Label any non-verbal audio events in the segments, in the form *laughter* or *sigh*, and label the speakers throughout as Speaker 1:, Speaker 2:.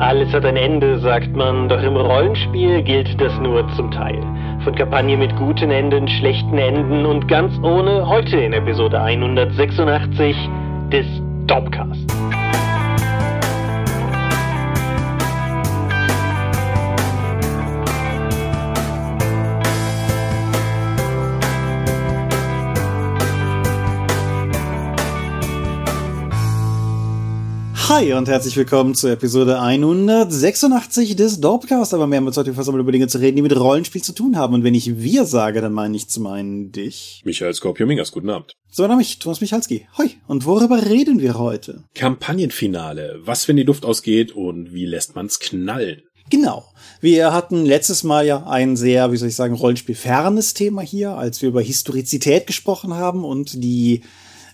Speaker 1: Alles hat ein Ende, sagt man, doch im Rollenspiel gilt das nur zum Teil. Von Kampagne mit guten Enden, schlechten Enden und ganz ohne heute in Episode 186 des Dopcast.
Speaker 2: Hi und herzlich willkommen zur Episode 186 des Dorpcast. Aber mehr haben wir heute versammelt über Dinge zu reden, die mit Rollenspiel zu tun haben. Und wenn ich wir sage, dann meine ich zum einen dich.
Speaker 3: Michael Skorpio-Mingas, guten Abend.
Speaker 2: So, dann ich, Thomas Michalski. Hoi. Und worüber reden wir heute?
Speaker 3: Kampagnenfinale. Was, wenn die Luft ausgeht und wie lässt man's knallen?
Speaker 2: Genau. Wir hatten letztes Mal ja ein sehr, wie soll ich sagen, Rollenspielfernes Thema hier, als wir über Historizität gesprochen haben und die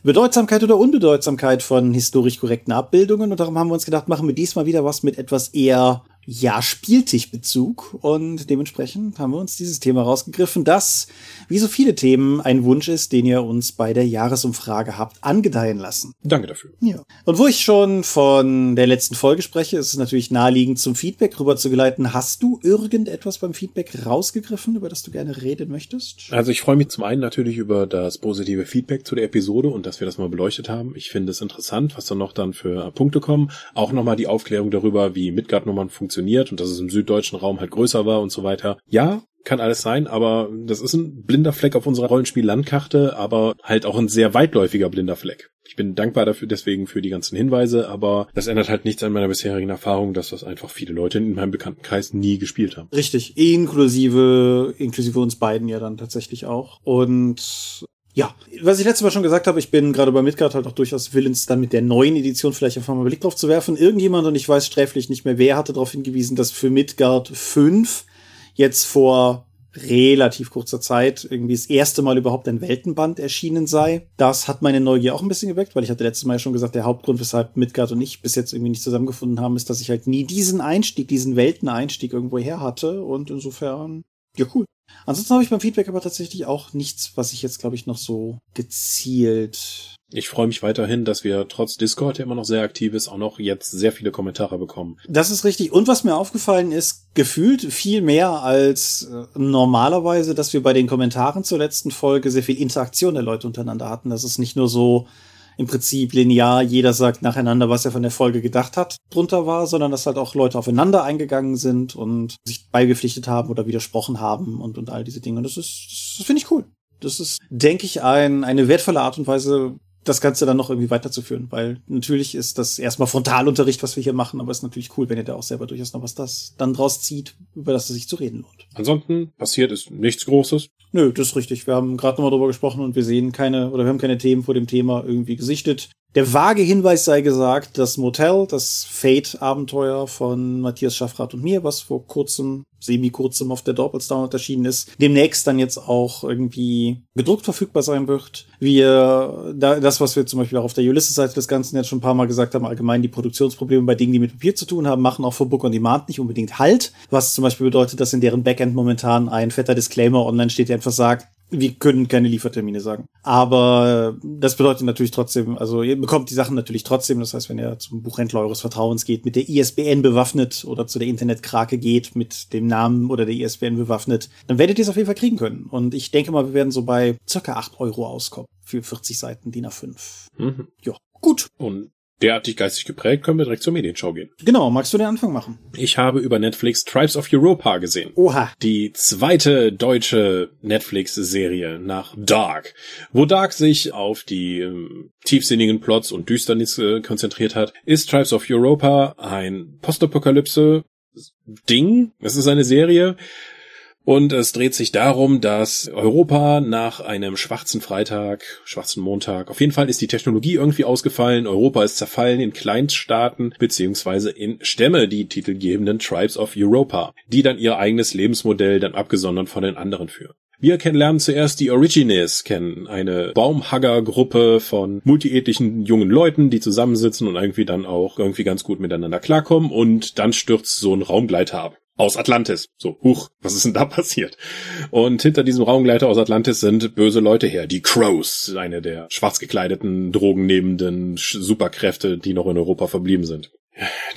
Speaker 2: Bedeutsamkeit oder Unbedeutsamkeit von historisch korrekten Abbildungen. Und darum haben wir uns gedacht, machen wir diesmal wieder was mit etwas eher ja, Spieltischbezug. Und dementsprechend haben wir uns dieses Thema rausgegriffen, das, wie so viele Themen, ein Wunsch ist, den ihr uns bei der Jahresumfrage habt angedeihen lassen.
Speaker 3: Danke dafür.
Speaker 2: Ja. Und wo ich schon von der letzten Folge spreche, ist es natürlich naheliegend, zum Feedback rüber zu geleiten. Hast du irgendetwas beim Feedback rausgegriffen, über das du gerne reden möchtest?
Speaker 3: Also ich freue mich zum einen natürlich über das positive Feedback zu der Episode und dass wir das mal beleuchtet haben. Ich finde es interessant, was dann noch dann für Punkte kommen. Auch nochmal die Aufklärung darüber, wie Midgard-Nummern funktionieren funktioniert und dass es im süddeutschen Raum halt größer war und so weiter. Ja, kann alles sein, aber das ist ein blinder Fleck auf unserer Rollenspiel-Landkarte, aber halt auch ein sehr weitläufiger blinder Fleck. Ich bin dankbar dafür, deswegen für die ganzen Hinweise, aber das ändert halt nichts an meiner bisherigen Erfahrung, dass das einfach viele Leute in meinem Bekanntenkreis nie gespielt haben.
Speaker 2: Richtig, inklusive, inklusive uns beiden ja dann tatsächlich auch. Und ja, was ich letztes Mal schon gesagt habe, ich bin gerade bei Midgard halt auch durchaus willens, dann mit der neuen Edition vielleicht einfach mal einen Blick drauf zu werfen. Irgendjemand, und ich weiß sträflich nicht mehr wer, hatte darauf hingewiesen, dass für Midgard 5 jetzt vor relativ kurzer Zeit irgendwie das erste Mal überhaupt ein Weltenband erschienen sei. Das hat meine Neugier auch ein bisschen geweckt, weil ich hatte letztes Mal ja schon gesagt, der Hauptgrund, weshalb Midgard und ich bis jetzt irgendwie nicht zusammengefunden haben, ist, dass ich halt nie diesen Einstieg, diesen Welteneinstieg irgendwo her hatte. Und insofern, ja cool. Ansonsten habe ich beim Feedback aber tatsächlich auch nichts, was ich jetzt, glaube ich, noch so gezielt.
Speaker 3: Ich freue mich weiterhin, dass wir trotz Discord, der immer noch sehr aktiv ist, auch noch jetzt sehr viele Kommentare bekommen.
Speaker 2: Das ist richtig. Und was mir aufgefallen ist, gefühlt viel mehr als äh, normalerweise, dass wir bei den Kommentaren zur letzten Folge sehr viel Interaktion der Leute untereinander hatten. Das ist nicht nur so, im Prinzip linear, jeder sagt nacheinander, was er von der Folge gedacht hat, drunter war, sondern dass halt auch Leute aufeinander eingegangen sind und sich beigepflichtet haben oder widersprochen haben und, und all diese Dinge. Und das ist, das finde ich cool. Das ist, denke ich, ein, eine wertvolle Art und Weise, das Ganze dann noch irgendwie weiterzuführen, weil natürlich ist das erstmal Frontalunterricht, was wir hier machen, aber es ist natürlich cool, wenn ihr da auch selber durchaus noch was das dann draus zieht, über das es sich zu reden lohnt.
Speaker 3: Ansonsten passiert ist nichts Großes.
Speaker 2: Nö, das ist richtig. Wir haben gerade nochmal drüber gesprochen und wir sehen keine oder wir haben keine Themen vor dem Thema irgendwie gesichtet. Der vage Hinweis sei gesagt, das Motel, das Fate-Abenteuer von Matthias Schaffrath und mir, was vor kurzem, semi-kurzem auf der Doppelstown erschienen ist, demnächst dann jetzt auch irgendwie gedruckt verfügbar sein wird. Wir, da, das, was wir zum Beispiel auch auf der Ulysses-Seite des Ganzen jetzt schon ein paar Mal gesagt haben, allgemein die Produktionsprobleme bei Dingen, die mit Papier zu tun haben, machen auch für Book on Demand nicht unbedingt Halt. Was zum Beispiel bedeutet, dass in deren Backend momentan ein fetter Disclaimer online steht, der einfach sagt, wir können keine Liefertermine sagen. Aber das bedeutet natürlich trotzdem, also ihr bekommt die Sachen natürlich trotzdem. Das heißt, wenn ihr zum Buchhändler eures Vertrauens geht, mit der ISBN bewaffnet oder zu der Internetkrake geht, mit dem Namen oder der ISBN bewaffnet, dann werdet ihr es auf jeden Fall kriegen können. Und ich denke mal, wir werden so bei circa acht Euro auskommen für 40 Seiten DIN A5. Mhm. Ja, gut.
Speaker 3: Und derartig geistig geprägt, können wir direkt zur Medienschau gehen.
Speaker 2: Genau, magst du den Anfang machen?
Speaker 3: Ich habe über Netflix Tribes of Europa gesehen.
Speaker 2: Oha.
Speaker 3: Die zweite deutsche Netflix-Serie nach Dark, wo Dark sich auf die ähm, tiefsinnigen Plots und Düsternis äh, konzentriert hat, ist Tribes of Europa ein Postapokalypse Ding. Es ist eine Serie, und es dreht sich darum, dass Europa nach einem schwarzen Freitag, schwarzen Montag, auf jeden Fall ist die Technologie irgendwie ausgefallen. Europa ist zerfallen in Kleinststaaten beziehungsweise in Stämme, die titelgebenden Tribes of Europa, die dann ihr eigenes Lebensmodell dann abgesondert von den anderen führen. Wir kennenlernen zuerst die Origines kennen, eine Baumhagger-Gruppe von multiethnischen jungen Leuten, die zusammensitzen und irgendwie dann auch irgendwie ganz gut miteinander klarkommen und dann stürzt so ein Raumgleiter ab aus Atlantis. So, huch, was ist denn da *laughs* passiert? Und hinter diesem Raumgleiter aus Atlantis sind böse Leute her. Die Crows, eine der schwarz gekleideten, drogennehmenden Superkräfte, die noch in Europa verblieben sind.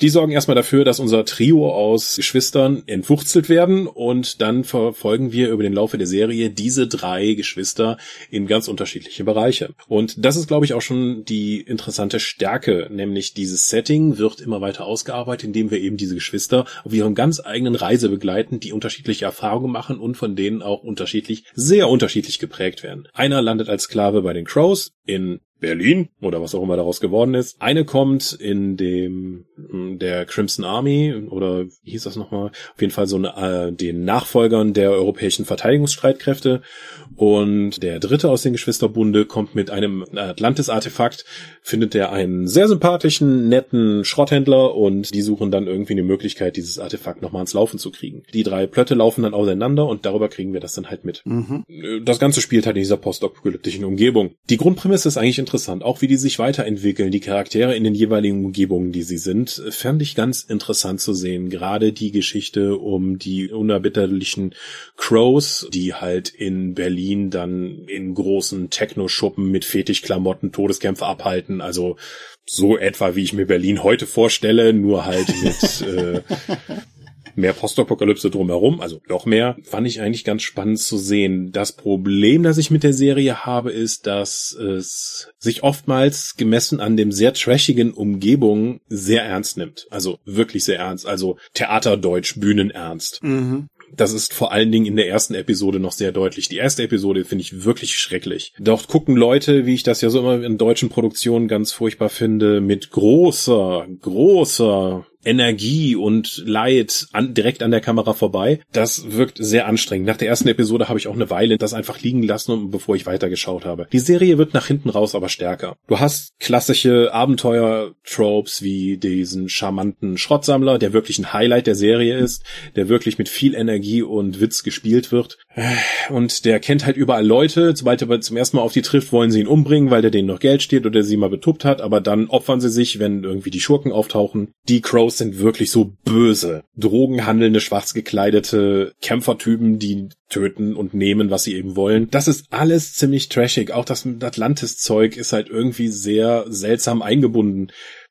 Speaker 3: Die sorgen erstmal dafür, dass unser Trio aus Geschwistern entwurzelt werden und dann verfolgen wir über den Laufe der Serie diese drei Geschwister in ganz unterschiedliche Bereiche. Und das ist, glaube ich, auch schon die interessante Stärke, nämlich dieses Setting wird immer weiter ausgearbeitet, indem wir eben diese Geschwister auf ihren ganz eigenen Reise begleiten, die unterschiedliche Erfahrungen machen und von denen auch unterschiedlich, sehr unterschiedlich geprägt werden. Einer landet als Sklave bei den Crows in Berlin oder was auch immer daraus geworden ist. Eine kommt in dem der Crimson Army oder wie hieß das nochmal? Auf jeden Fall so eine, äh, den Nachfolgern der europäischen Verteidigungsstreitkräfte und der dritte aus den Geschwisterbunde kommt mit einem Atlantis-Artefakt, findet er einen sehr sympathischen, netten Schrotthändler und die suchen dann irgendwie eine Möglichkeit, dieses Artefakt nochmal ans Laufen zu kriegen. Die drei Plötte laufen dann auseinander und darüber kriegen wir das dann halt mit. Mhm. Das Ganze spielt halt in dieser postapokalyptischen Umgebung. Die Grundprämisse ist eigentlich interessant, auch wie die sich weiterentwickeln, die Charaktere in den jeweiligen Umgebungen, die sie sind, fand ich ganz interessant zu sehen. Gerade die Geschichte um die unerbitterlichen Crows, die halt in Berlin dann in großen Techno-Schuppen mit Fetischklamotten Todeskämpfe abhalten. Also so etwa, wie ich mir Berlin heute vorstelle, nur halt mit *laughs* äh, mehr Postapokalypse drumherum, also noch mehr, fand ich eigentlich ganz spannend zu sehen. Das Problem, das ich mit der Serie habe, ist, dass es sich oftmals gemessen an dem sehr trashigen Umgebung sehr ernst nimmt. Also wirklich sehr ernst. Also Theaterdeutsch, Bühnenernst. Mhm. Das ist vor allen Dingen in der ersten Episode noch sehr deutlich. Die erste Episode finde ich wirklich schrecklich. Dort gucken Leute, wie ich das ja so immer in deutschen Produktionen ganz furchtbar finde, mit großer, großer Energie und Leid an, direkt an der Kamera vorbei. Das wirkt sehr anstrengend. Nach der ersten Episode habe ich auch eine Weile das einfach liegen lassen, bevor ich weitergeschaut habe. Die Serie wird nach hinten raus aber stärker. Du hast klassische Abenteuer-Tropes wie diesen charmanten Schrottsammler, der wirklich ein Highlight der Serie ist, der wirklich mit viel Energie und Witz gespielt wird. Und der kennt halt überall Leute. Sobald er zum ersten Mal auf die trifft, wollen sie ihn umbringen, weil der denen noch Geld steht oder sie mal betuppt hat. Aber dann opfern sie sich, wenn irgendwie die Schurken auftauchen. Die Crows sind wirklich so böse. Drogenhandelnde, schwarz gekleidete Kämpfertypen, die töten und nehmen, was sie eben wollen. Das ist alles ziemlich trashig. Auch das Atlantis-Zeug ist halt irgendwie sehr seltsam eingebunden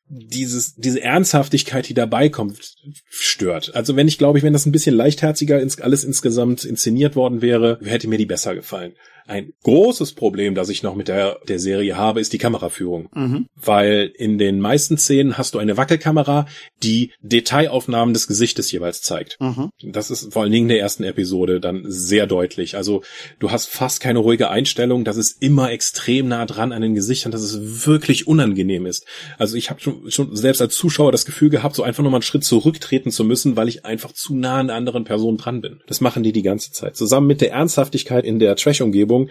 Speaker 3: dieses, diese Ernsthaftigkeit, die dabei kommt, stört. Also wenn ich glaube ich, wenn das ein bisschen leichtherziger ins, alles insgesamt inszeniert worden wäre, hätte mir die besser gefallen. Ein großes Problem, das ich noch mit der, der Serie habe, ist die Kameraführung. Mhm. Weil in den meisten Szenen hast du eine Wackelkamera, die Detailaufnahmen des Gesichtes jeweils zeigt. Mhm. Das ist vor allen Dingen in der ersten Episode dann sehr deutlich. Also du hast fast keine ruhige Einstellung, das ist immer extrem nah dran an den Gesichtern, dass es wirklich unangenehm ist. Also ich habe schon, schon selbst als Zuschauer das Gefühl gehabt, so einfach nochmal einen Schritt zurücktreten zu müssen, weil ich einfach zu nah an anderen Person dran bin. Das machen die die ganze Zeit. Zusammen mit der Ernsthaftigkeit in der Trash-Umgebung Umgebung,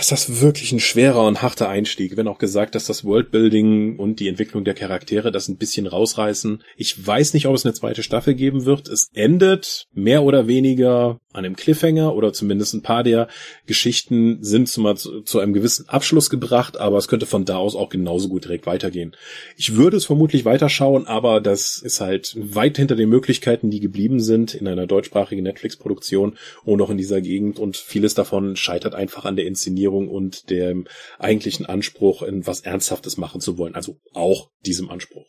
Speaker 3: ist das wirklich ein schwerer und harter Einstieg. Wenn auch gesagt, dass das Worldbuilding und die Entwicklung der Charaktere das ein bisschen rausreißen. Ich weiß nicht, ob es eine zweite Staffel geben wird. Es endet mehr oder weniger an einem Cliffhanger oder zumindest ein paar der Geschichten sind zu, zu einem gewissen Abschluss gebracht, aber es könnte von da aus auch genauso gut direkt weitergehen. Ich würde es vermutlich weiterschauen, aber das ist halt weit hinter den Möglichkeiten, die geblieben sind in einer deutschsprachigen Netflix-Produktion und auch in dieser Gegend und vieles davon scheitert einfach an der Inszenierung und dem eigentlichen Anspruch, in was Ernsthaftes machen zu wollen, also auch diesem Anspruch.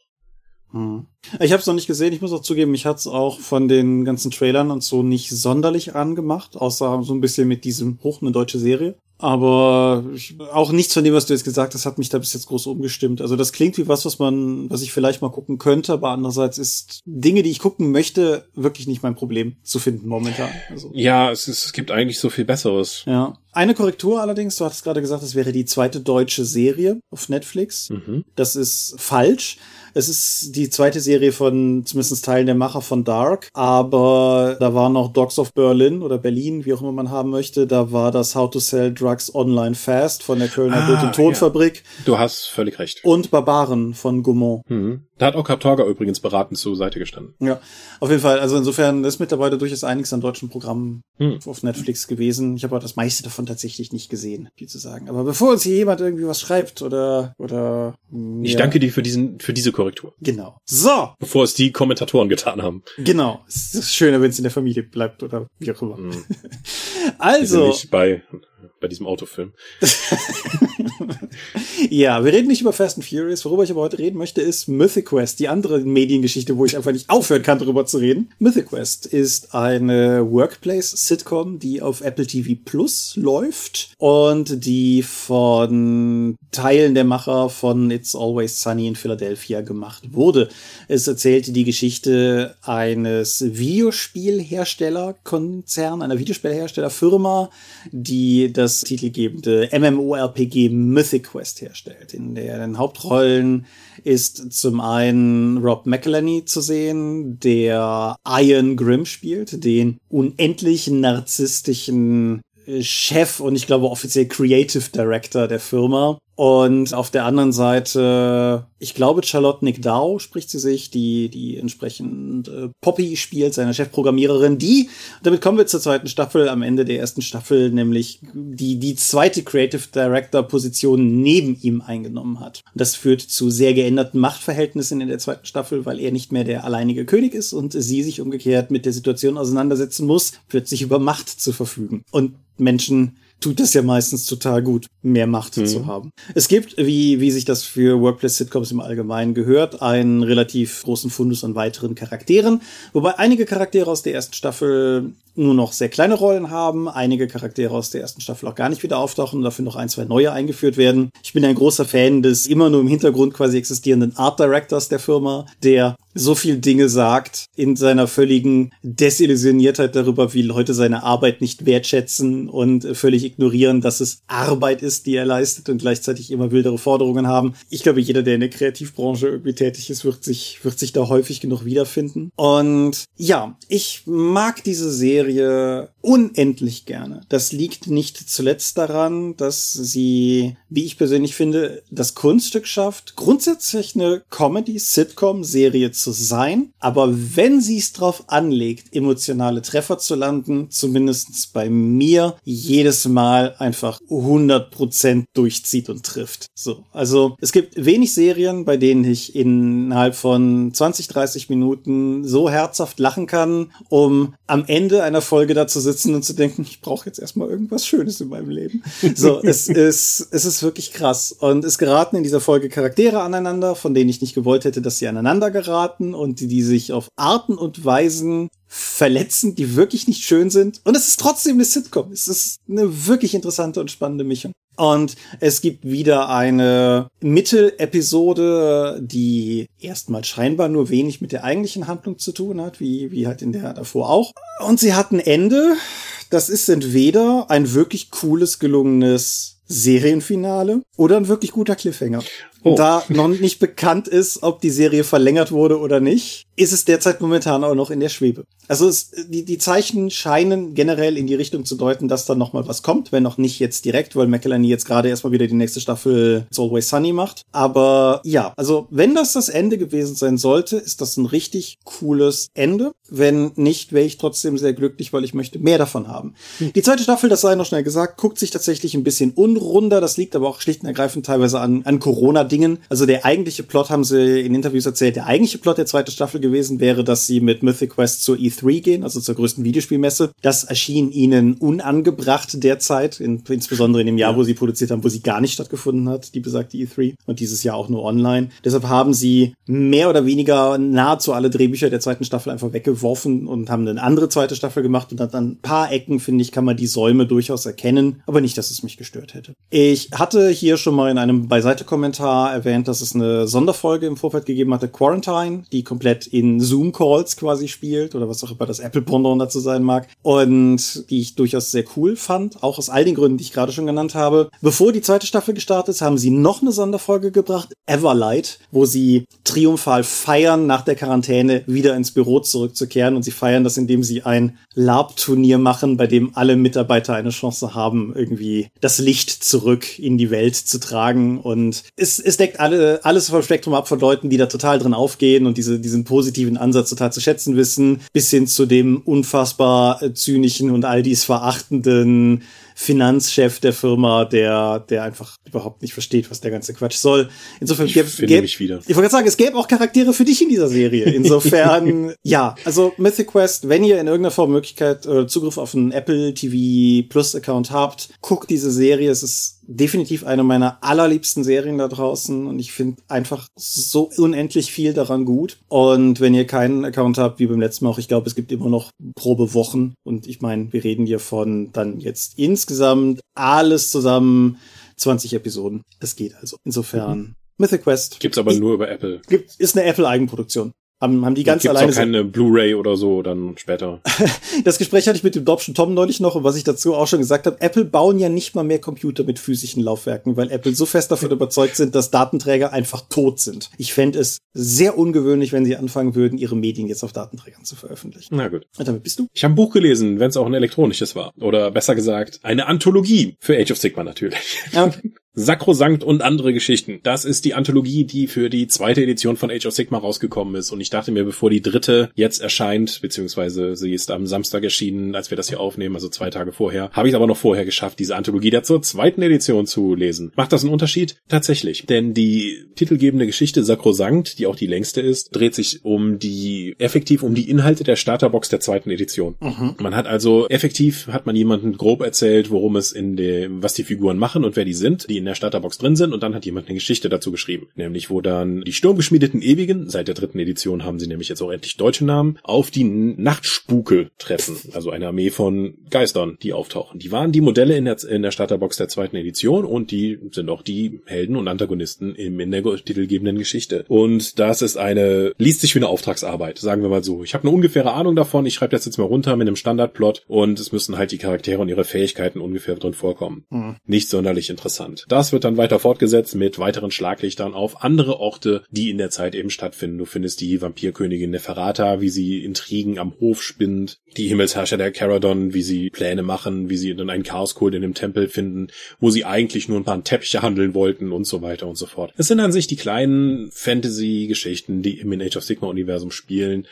Speaker 2: Hm. Ich habe es noch nicht gesehen. Ich muss auch zugeben, mich hat's auch von den ganzen Trailern und so nicht sonderlich angemacht, außer so ein bisschen mit diesem Hoch eine deutsche Serie. Aber auch nichts von dem, was du jetzt gesagt hast, hat mich da bis jetzt groß umgestimmt. Also das klingt wie was, was man, was ich vielleicht mal gucken könnte, aber andererseits ist Dinge, die ich gucken möchte, wirklich nicht mein Problem zu finden momentan.
Speaker 3: Also. Ja, es, ist, es gibt eigentlich so viel Besseres.
Speaker 2: Ja. Eine Korrektur allerdings, du hattest gerade gesagt, es wäre die zweite deutsche Serie auf Netflix. Mhm. Das ist falsch. Es ist die zweite Serie von zumindest Teilen der Macher von Dark, aber da war noch Dogs of Berlin oder Berlin, wie auch immer man haben möchte. Da war das How to Sell Drugs Online Fast von der Kölner ah, Blut- und Tonfabrik.
Speaker 3: Ja. Du hast völlig recht.
Speaker 2: Und Barbaren von Gaumont.
Speaker 3: Mhm. Da hat auch Kaptorga übrigens beratend zur Seite gestanden.
Speaker 2: Ja, auf jeden Fall. Also insofern ist mittlerweile durchaus einiges an deutschen Programmen hm. auf Netflix gewesen. Ich habe aber das meiste davon tatsächlich nicht gesehen, viel zu sagen. Aber bevor uns hier jemand irgendwie was schreibt oder oder
Speaker 3: ich ja. danke dir für diesen für diese Korrektur.
Speaker 2: Genau. So.
Speaker 3: Bevor es die Kommentatoren getan haben.
Speaker 2: Genau. Es ist schöner, wenn es in der Familie bleibt oder wie auch immer. Hm. *laughs* also.
Speaker 3: Nicht bei bei diesem Autofilm. *laughs*
Speaker 2: ja, wir reden nicht über Fast and Furious. Worüber ich aber heute reden möchte, ist Mythic Quest, die andere Mediengeschichte, wo ich einfach nicht aufhören kann, darüber zu reden. Mythic Quest ist eine Workplace-Sitcom, die auf Apple TV Plus läuft und die von Teilen der Macher von It's Always Sunny in Philadelphia gemacht wurde. Es erzählte die Geschichte eines Videospielherstellerkonzern, einer Videospielherstellerfirma, die das titelgebende MMORPG Mythic Quest herstellt. In den Hauptrollen ist zum einen Rob McElhenney zu sehen, der Iron Grimm spielt, den unendlich narzisstischen Chef und ich glaube offiziell Creative Director der Firma. Und auf der anderen Seite, ich glaube, Charlotte Nick Dow spricht sie sich, die, die entsprechend äh, Poppy spielt, seine Chefprogrammiererin, die, damit kommen wir zur zweiten Staffel, am Ende der ersten Staffel, nämlich die, die zweite Creative Director Position neben ihm eingenommen hat. Das führt zu sehr geänderten Machtverhältnissen in der zweiten Staffel, weil er nicht mehr der alleinige König ist und sie sich umgekehrt mit der Situation auseinandersetzen muss, plötzlich über Macht zu verfügen. Und Menschen tut es ja meistens total gut, mehr Macht mhm. zu haben. Es gibt, wie, wie sich das für Workplace-Sitcoms im Allgemeinen gehört, einen relativ großen Fundus an weiteren Charakteren, wobei einige Charaktere aus der ersten Staffel nur noch sehr kleine Rollen haben, einige Charaktere aus der ersten Staffel auch gar nicht wieder auftauchen und dafür noch ein, zwei neue eingeführt werden. Ich bin ein großer Fan des immer nur im Hintergrund quasi existierenden Art Directors der Firma, der so viel Dinge sagt in seiner völligen Desillusioniertheit darüber, wie Leute seine Arbeit nicht wertschätzen und völlig ignorieren, dass es Arbeit ist, die er leistet und gleichzeitig immer wildere Forderungen haben. Ich glaube, jeder, der in der Kreativbranche irgendwie tätig ist, wird sich, wird sich da häufig genug wiederfinden. Und ja, ich mag diese Serie unendlich gerne. Das liegt nicht zuletzt daran, dass sie, wie ich persönlich finde, das Kunststück schafft, grundsätzlich eine Comedy-Sitcom-Serie zu sein. Aber wenn sie es drauf anlegt, emotionale Treffer zu landen, zumindest bei mir, jedes Mal einfach 100% durchzieht und trifft. So. Also, es gibt wenig Serien, bei denen ich innerhalb von 20, 30 Minuten so herzhaft lachen kann, um am Ende einer Folge da zu sitzen und zu denken, ich brauche jetzt erstmal irgendwas Schönes in meinem Leben. So, es *laughs* ist, es ist wirklich krass. Und es geraten in dieser Folge Charaktere aneinander, von denen ich nicht gewollt hätte, dass sie aneinander geraten Arten und die, die sich auf Arten und Weisen verletzen, die wirklich nicht schön sind. Und es ist trotzdem eine Sitcom. Es ist eine wirklich interessante und spannende Mischung. Und es gibt wieder eine Mittelepisode, die erstmal scheinbar nur wenig mit der eigentlichen Handlung zu tun hat, wie, wie halt in der davor auch. Und sie hat ein Ende. Das ist entweder ein wirklich cooles, gelungenes Serienfinale oder ein wirklich guter Cliffhanger. Oh. Da noch nicht bekannt ist, ob die Serie verlängert wurde oder nicht, ist es derzeit momentan auch noch in der Schwebe. Also es, die, die Zeichen scheinen generell in die Richtung zu deuten, dass da noch mal was kommt, wenn noch nicht jetzt direkt, weil McElhenney jetzt gerade erstmal wieder die nächste Staffel It's Always Sunny macht. Aber ja, also wenn das das Ende gewesen sein sollte, ist das ein richtig cooles Ende. Wenn nicht, wäre ich trotzdem sehr glücklich, weil ich möchte mehr davon haben. Hm. Die zweite Staffel, das sei noch schnell gesagt, guckt sich tatsächlich ein bisschen unrunder. Das liegt aber auch schlicht und ergreifend teilweise an, an Corona-Dingen. Also der eigentliche Plot, haben sie in Interviews erzählt, der eigentliche Plot der zweiten Staffel gewesen wäre, dass sie mit Mythic Quest zur E3 gehen, also zur größten Videospielmesse. Das erschien ihnen unangebracht derzeit, in, insbesondere in dem Jahr, wo sie produziert haben, wo sie gar nicht stattgefunden hat, die besagte E3. Und dieses Jahr auch nur online. Deshalb haben sie mehr oder weniger nahezu alle Drehbücher der zweiten Staffel einfach weggeworfen und haben eine andere zweite Staffel gemacht. Und an ein paar Ecken, finde ich, kann man die Säume durchaus erkennen, aber nicht, dass es mich gestört hätte. Ich hatte hier schon mal in einem Beiseite-Kommentar erwähnt, dass es eine Sonderfolge im Vorfeld gegeben hatte, Quarantine, die komplett in Zoom-Calls quasi spielt oder was auch immer das Apple-Pendant dazu sein mag und die ich durchaus sehr cool fand, auch aus all den Gründen, die ich gerade schon genannt habe. Bevor die zweite Staffel gestartet ist, haben sie noch eine Sonderfolge gebracht, Everlight, wo sie triumphal feiern, nach der Quarantäne wieder ins Büro zurückzukehren und sie feiern das, indem sie ein Lab-Turnier machen, bei dem alle Mitarbeiter eine Chance haben, irgendwie das Licht zurück in die Welt zu tragen und es, es deckt alle, alles vom Spektrum ab von Leuten, die da total drin aufgehen und diese, diesen positiven Ansatz total zu schätzen wissen, bis hin zu dem unfassbar äh, zynischen und all dies verachtenden Finanzchef der Firma, der, der einfach überhaupt nicht versteht, was der ganze Quatsch soll. Insofern
Speaker 3: Ich
Speaker 2: gäbe
Speaker 3: finde mich wieder.
Speaker 2: Ich wollte gerade sagen, es gäbe auch Charaktere für dich in dieser Serie. Insofern, *laughs* ja, also Mythic Quest, wenn ihr in irgendeiner Form Möglichkeit äh, Zugriff auf einen Apple TV Plus Account habt, guckt diese Serie. Es ist definitiv eine meiner allerliebsten Serien da draußen und ich finde einfach so unendlich viel daran gut. Und wenn ihr keinen Account habt, wie beim letzten Mal auch, ich glaube, es gibt immer noch Probewochen und ich meine, wir reden hier von dann jetzt insgesamt alles zusammen 20 Episoden. Das geht also. Insofern
Speaker 3: Mhm.
Speaker 2: Mythic Quest
Speaker 3: Gibt's aber nur über Apple.
Speaker 2: gibt, ist eine Apple-Eigenproduktion. Haben, haben die ganz alleine.
Speaker 3: auch keine Blu-ray oder so dann später. *laughs*
Speaker 2: Das Gespräch hatte ich mit dem Dobschen Tom neulich noch und was ich dazu auch schon gesagt habe, Apple bauen ja nicht mal mehr Computer mit physischen Laufwerken, weil Apple so fest davon überzeugt sind, dass Datenträger einfach tot sind. Ich fände es sehr ungewöhnlich, wenn sie anfangen würden, ihre Medien jetzt auf Datenträgern zu veröffentlichen.
Speaker 3: Na gut.
Speaker 2: Und damit bist du.
Speaker 3: Ich habe ein Buch gelesen, wenn es auch ein elektronisches war. Oder besser gesagt, eine Anthologie für Age of Sigma natürlich.
Speaker 2: Okay. *laughs*
Speaker 3: Sakrosankt und andere Geschichten. Das ist die Anthologie, die für die zweite Edition von Age of Sigma rausgekommen ist. Und ich dachte mir, bevor die dritte jetzt erscheint, beziehungsweise sie ist am Samstag erschienen, als wir das hier aufnehmen, also zwei Tage vorher, habe ich es aber noch vorher geschafft, diese Anthologie da zur zweiten Edition zu lesen. Macht das einen Unterschied? Tatsächlich. Denn die titelgebende Geschichte Sakrosankt, die auch die längste ist, dreht sich um die, effektiv um die Inhalte der Starterbox der zweiten Edition.
Speaker 2: Mhm.
Speaker 3: Man hat also effektiv, hat man jemanden grob erzählt, worum es in dem, was die Figuren machen und wer die sind, die in der Starterbox drin sind und dann hat jemand eine Geschichte dazu geschrieben. Nämlich, wo dann die sturmgeschmiedeten Ewigen, seit der dritten Edition haben sie nämlich jetzt auch endlich deutsche Namen, auf die Nachtspuke treffen. Also eine Armee von Geistern, die auftauchen. Die waren die Modelle in der, in der Starterbox der zweiten Edition und die sind auch die Helden und Antagonisten im, in der titelgebenden Geschichte. Und das ist eine, liest sich wie eine Auftragsarbeit, sagen wir mal so. Ich habe eine ungefähre Ahnung davon, ich schreibe das jetzt mal runter mit einem Standardplot und es müssen halt die Charaktere und ihre Fähigkeiten ungefähr drin vorkommen.
Speaker 2: Mhm.
Speaker 3: Nicht sonderlich interessant. Das wird dann weiter fortgesetzt mit weiteren Schlaglichtern auf andere Orte, die in der Zeit eben stattfinden. Du findest die Vampirkönigin Neferata, wie sie Intrigen am Hof spinnt, die Himmelsherrscher der Caradon, wie sie Pläne machen, wie sie dann einen Chaoskult in dem Tempel finden, wo sie eigentlich nur ein paar Teppiche handeln wollten und so weiter und so fort. Es sind an sich die kleinen Fantasy-Geschichten, die im Age of Sigma-Universum spielen.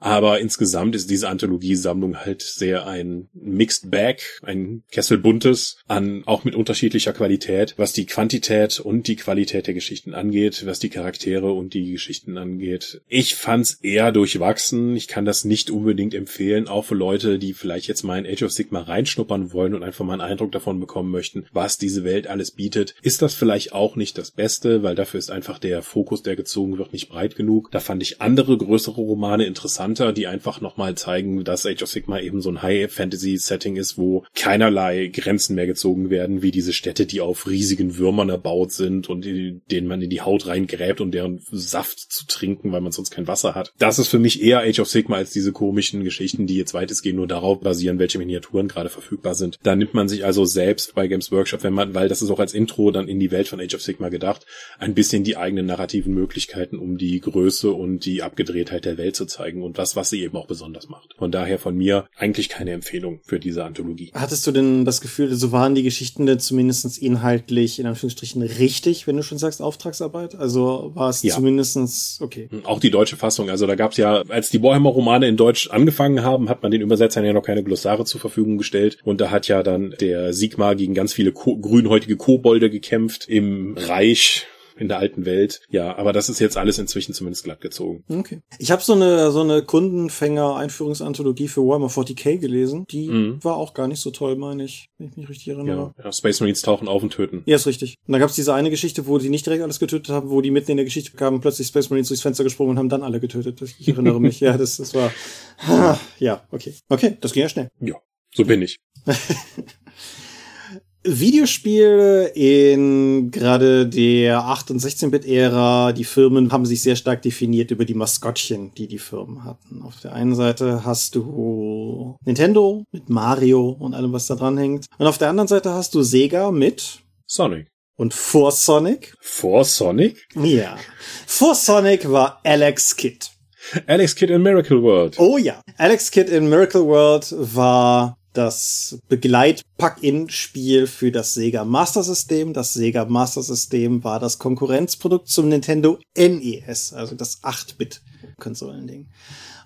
Speaker 3: Aber insgesamt ist diese Anthologie-Sammlung halt sehr ein Mixed Bag, ein Kessel buntes, an auch mit unterschiedlicher Qualität, was die Quantität und die Qualität der Geschichten angeht, was die Charaktere und die Geschichten angeht. Ich fand's eher durchwachsen. Ich kann das nicht unbedingt empfehlen, auch für Leute, die vielleicht jetzt mal in Age of Sigma reinschnuppern wollen und einfach mal einen Eindruck davon bekommen möchten, was diese Welt alles bietet. Ist das vielleicht auch nicht das Beste, weil dafür ist einfach der Fokus, der gezogen wird, nicht breit genug. Da fand ich andere größere Romane interessant die einfach nochmal zeigen, dass Age of Sigma eben so ein High-Fantasy-Setting ist, wo keinerlei Grenzen mehr gezogen werden, wie diese Städte, die auf riesigen Würmern erbaut sind und denen man in die Haut reingräbt, um deren Saft zu trinken, weil man sonst kein Wasser hat. Das ist für mich eher Age of Sigma als diese komischen Geschichten, die jetzt weitestgehend nur darauf basieren, welche Miniaturen gerade verfügbar sind. Da nimmt man sich also selbst bei Games Workshop, wenn man, weil das ist auch als Intro dann in die Welt von Age of Sigma gedacht, ein bisschen die eigenen narrativen Möglichkeiten, um die Größe und die Abgedrehtheit der Welt zu zeigen und das, was sie eben auch besonders macht. Von daher von mir eigentlich keine Empfehlung für diese Anthologie.
Speaker 2: Hattest du denn das Gefühl, so waren die Geschichten denn zumindest inhaltlich, in Anführungsstrichen, richtig, wenn du schon sagst Auftragsarbeit? Also war es
Speaker 3: Ja.
Speaker 2: zumindestens okay.
Speaker 3: Auch die deutsche Fassung. Also da gab's ja, als die Warhammer-Romane in Deutsch angefangen haben, hat man den Übersetzern ja noch keine Glossare zur Verfügung gestellt. Und da hat ja dann der Sigmar gegen ganz viele Ko grünhäutige Kobolde gekämpft im Reich in der alten Welt. Ja, aber das ist jetzt alles inzwischen zumindest glatt gezogen.
Speaker 2: Okay. Ich habe so eine so eine Kundenfänger-Einführungsanthologie für Warhammer 40k gelesen. Die
Speaker 3: Mhm.
Speaker 2: war auch gar nicht so toll, meine ich, wenn ich mich richtig erinnere.
Speaker 3: Ja, ja, Space Marines tauchen auf und töten.
Speaker 2: Ja, ist richtig. Und dann gab's diese eine Geschichte, wo die nicht direkt alles getötet haben, wo die mitten in der Geschichte kamen, plötzlich Space Marines durchs Fenster gesprungen und haben dann alle getötet. Ich erinnere mich. Ja, das, das war. Ah, *laughs* Ja, okay. Okay, das ging ja schnell.
Speaker 3: Ja, so bin ich. *laughs*
Speaker 2: Videospiele in gerade der 8- und 16-Bit-Ära, die Firmen haben sich sehr stark definiert über die Maskottchen, die die Firmen hatten. Auf der einen Seite hast du Nintendo mit Mario und allem, was da dran hängt. Und auf der anderen Seite hast du Sega mit
Speaker 3: Sonic.
Speaker 2: und vor Sonic.
Speaker 3: Vor Sonic?
Speaker 2: Ja. Vor Sonic war Alex Kidd.
Speaker 3: Alex Kidd in Miracle World.
Speaker 2: Oh ja. Alex Kidd in Miracle World war das Begleit-Pack-In-Spiel für das Sega Master System. Das Sega Master System war das Konkurrenzprodukt zum Nintendo NES, also das 8-Bit-Konsolending.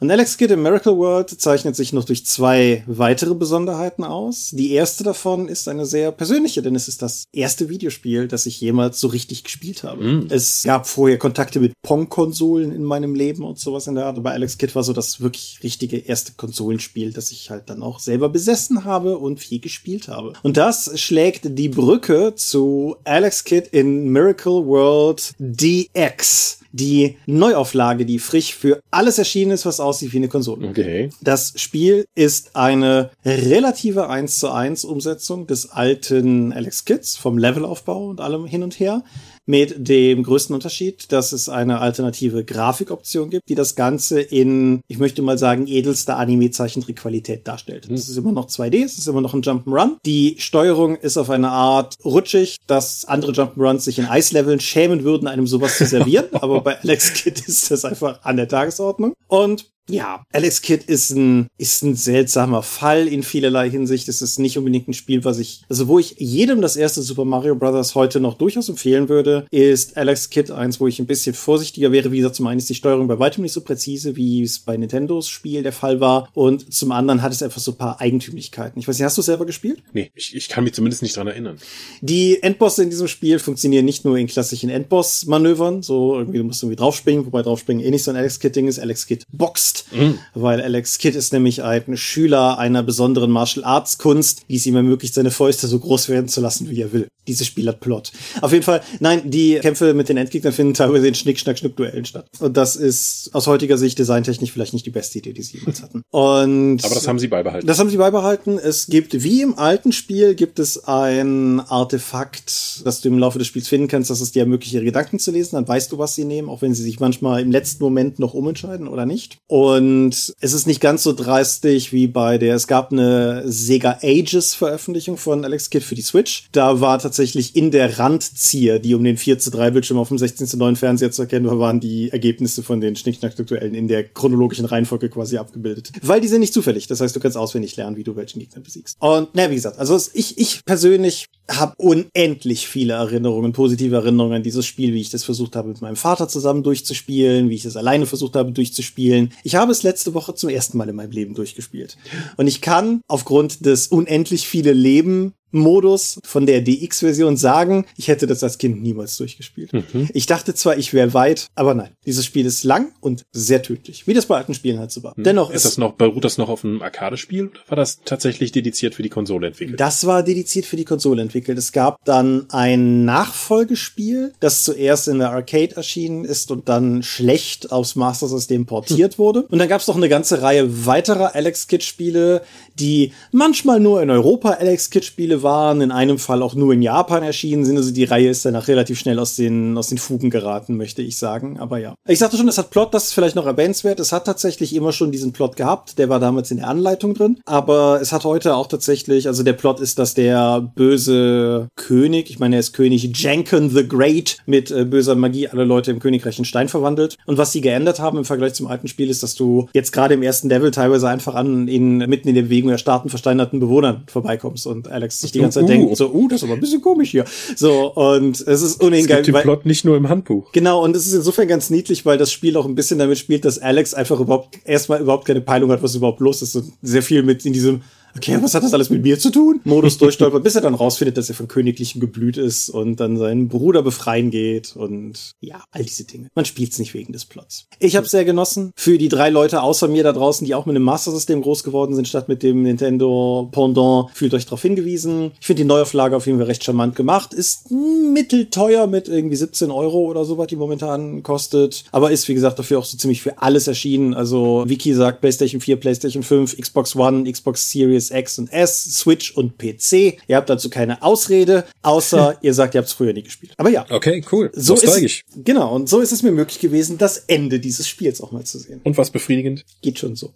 Speaker 2: Und Alex Kidd in Miracle World zeichnet sich noch durch zwei weitere Besonderheiten aus. Die erste davon ist eine sehr persönliche, denn es ist das erste Videospiel, das ich jemals so richtig gespielt habe. Mm. Es gab vorher Kontakte mit Pong-Konsolen in meinem Leben und sowas in der Art, aber Alex Kidd war so das wirklich richtige erste Konsolenspiel, das ich halt dann auch selber besessen habe und viel gespielt habe. Und das schlägt die Brücke zu Alex Kidd in Miracle World DX die Neuauflage, die frisch für alles erschienen ist, was aussieht wie eine Konsole.
Speaker 3: Okay.
Speaker 2: Das Spiel ist eine relative 1 zu 1 Umsetzung des alten Alex Kids vom Levelaufbau und allem hin und her mit dem größten Unterschied, dass es eine alternative Grafikoption gibt, die das Ganze in, ich möchte mal sagen, edelster Anime-Zeichentrickqualität darstellt. Es ist immer noch 2D, es ist immer noch ein Jump'n'Run. Die Steuerung ist auf eine Art rutschig, dass andere Jump'n'Runs sich in Eisleveln schämen würden, einem sowas zu servieren. *laughs* Aber bei Alex Kidd ist das einfach an der Tagesordnung. Und ja, Alex Kidd ist ein, ist ein seltsamer Fall in vielerlei Hinsicht. Es ist nicht unbedingt ein Spiel, was ich, also wo ich jedem das erste Super Mario Bros. heute noch durchaus empfehlen würde, ist Alex Kidd eins, wo ich ein bisschen vorsichtiger wäre. Wie gesagt, zum einen ist die Steuerung bei weitem nicht so präzise, wie es bei Nintendos Spiel der Fall war. Und zum anderen hat es einfach so ein paar Eigentümlichkeiten. Ich weiß nicht, hast du selber gespielt?
Speaker 3: Nee, ich, ich kann mich zumindest nicht dran erinnern.
Speaker 2: Die Endbosse in diesem Spiel funktionieren nicht nur in klassischen Endboss-Manövern, so irgendwie, du musst irgendwie draufspringen, wobei draufspringen eh nicht so ein Alex Kidd-Ding ist. Alex Kidd boxt Mhm. Weil Alex Kidd ist nämlich ein Schüler einer besonderen Martial Arts Kunst, die es ihm ermöglicht, seine Fäuste so groß werden zu lassen, wie er will. Dieses Spiel hat Plot. Auf jeden Fall, nein, die Kämpfe mit den Endgegnern finden teilweise in Schnick-Schnack-Schnuck-Duellen statt. Und das ist aus heutiger Sicht designtechnisch vielleicht nicht die beste Idee, die sie jemals hatten. Und
Speaker 3: Aber das haben sie beibehalten.
Speaker 2: Das haben sie beibehalten. Es gibt, wie im alten Spiel, gibt es ein Artefakt, das du im Laufe des Spiels finden kannst, das es dir ermöglicht, ihre Gedanken zu lesen. Dann weißt du, was sie nehmen, auch wenn sie sich manchmal im letzten Moment noch umentscheiden oder nicht. Und es ist nicht ganz so dreistig wie bei der, es gab eine Sega Ages Veröffentlichung von Alex Kidd für die Switch. Da war tatsächlich in der Randzieher, die um den 4 zu 3 Bildschirm auf dem 16 zu 9 Fernseher zu erkennen war, waren die Ergebnisse von den Schnickschnack-Duellen in der chronologischen Reihenfolge quasi abgebildet. Weil die sind nicht zufällig. Das heißt, du kannst auswendig lernen, wie du welchen Gegner besiegst. Und, na, wie gesagt, also ich, ich persönlich habe unendlich viele Erinnerungen, positive Erinnerungen an dieses Spiel, wie ich das versucht habe, mit meinem Vater zusammen durchzuspielen, wie ich es alleine versucht habe durchzuspielen. Ich habe es letzte Woche zum ersten Mal in meinem Leben durchgespielt. Und ich kann aufgrund des unendlich viele Leben Modus von der DX-Version sagen, ich hätte das als Kind niemals durchgespielt. Mhm. Ich dachte zwar, ich wäre weit, aber nein. Dieses Spiel ist lang und sehr tödlich, wie das bei alten Spielen halt so war. Mhm. Dennoch
Speaker 3: ist, das noch beruht das noch auf einem Arcade-Spiel oder war das tatsächlich dediziert für die Konsole entwickelt?
Speaker 2: Das war dediziert für die Konsole entwickelt. Es gab dann ein Nachfolgespiel, das zuerst in der Arcade erschienen ist und dann schlecht aufs Master System portiert wurde. Und dann gab es noch eine ganze Reihe weiterer Alex Kid Spiele, die manchmal nur in Europa Alex Kid Spiele waren, in einem Fall auch nur in Japan erschienen sind. Also die Reihe ist danach relativ schnell aus den, aus den Fugen geraten, möchte ich sagen. Aber ja. Ich sagte schon, es hat Plot, das ist vielleicht noch erwähnenswert. Es hat tatsächlich immer schon diesen Plot gehabt. Der war damals in der Anleitung drin. Aber es hat heute auch tatsächlich, also der Plot ist, dass der böse König, ich meine, er ist König Jenkin the Great, mit äh, böser Magie alle Leute im Königreich in Stein verwandelt. Und was sie geändert haben im Vergleich zum alten Spiel ist, dass du jetzt gerade im ersten Level teilweise einfach an in, mitten in der Bewegung erstarrten versteinerten Bewohnern vorbeikommst und Alex sich die ganze Zeit uh, denkt, so, uh, das ist aber ein bisschen komisch hier. So, und es ist ohnehin
Speaker 3: geil. Den Plot nicht nur im Handbuch.
Speaker 2: Genau, und es ist insofern ganz niedlich, weil das Spiel auch ein bisschen damit spielt, dass Alex einfach überhaupt erstmal überhaupt keine Peilung hat, was überhaupt los ist und sehr viel mit in diesem okay, was hat das alles mit mir zu tun? Modus *laughs* durchstolpert, bis er dann rausfindet, dass er von königlichem Geblüt ist und dann seinen Bruder befreien geht und ja, all diese Dinge. Man spielt's nicht wegen des Plots. Ich habe sehr genossen. Für die drei Leute außer mir da draußen, die auch mit einem Master System groß geworden sind, statt mit dem Nintendo Pendant, fühlt euch darauf hingewiesen. Ich finde die Neuauflage auf jeden Fall recht charmant gemacht. Ist mittelteuer mit irgendwie 17 Euro oder so, was die momentan kostet. Aber ist, wie gesagt, dafür auch so ziemlich für alles erschienen. Also Wiki sagt PlayStation 4, PlayStation 5, Xbox One, Xbox Series Series X und S, Switch und PC. Ihr habt dazu keine Ausrede, außer *laughs* ihr sagt, ihr habt es früher nie gespielt. Aber ja.
Speaker 3: Okay, cool.
Speaker 2: So ist, genau, und so ist es mir möglich gewesen, das Ende dieses Spiels auch mal zu sehen.
Speaker 3: Und was befriedigend?
Speaker 2: Geht schon so.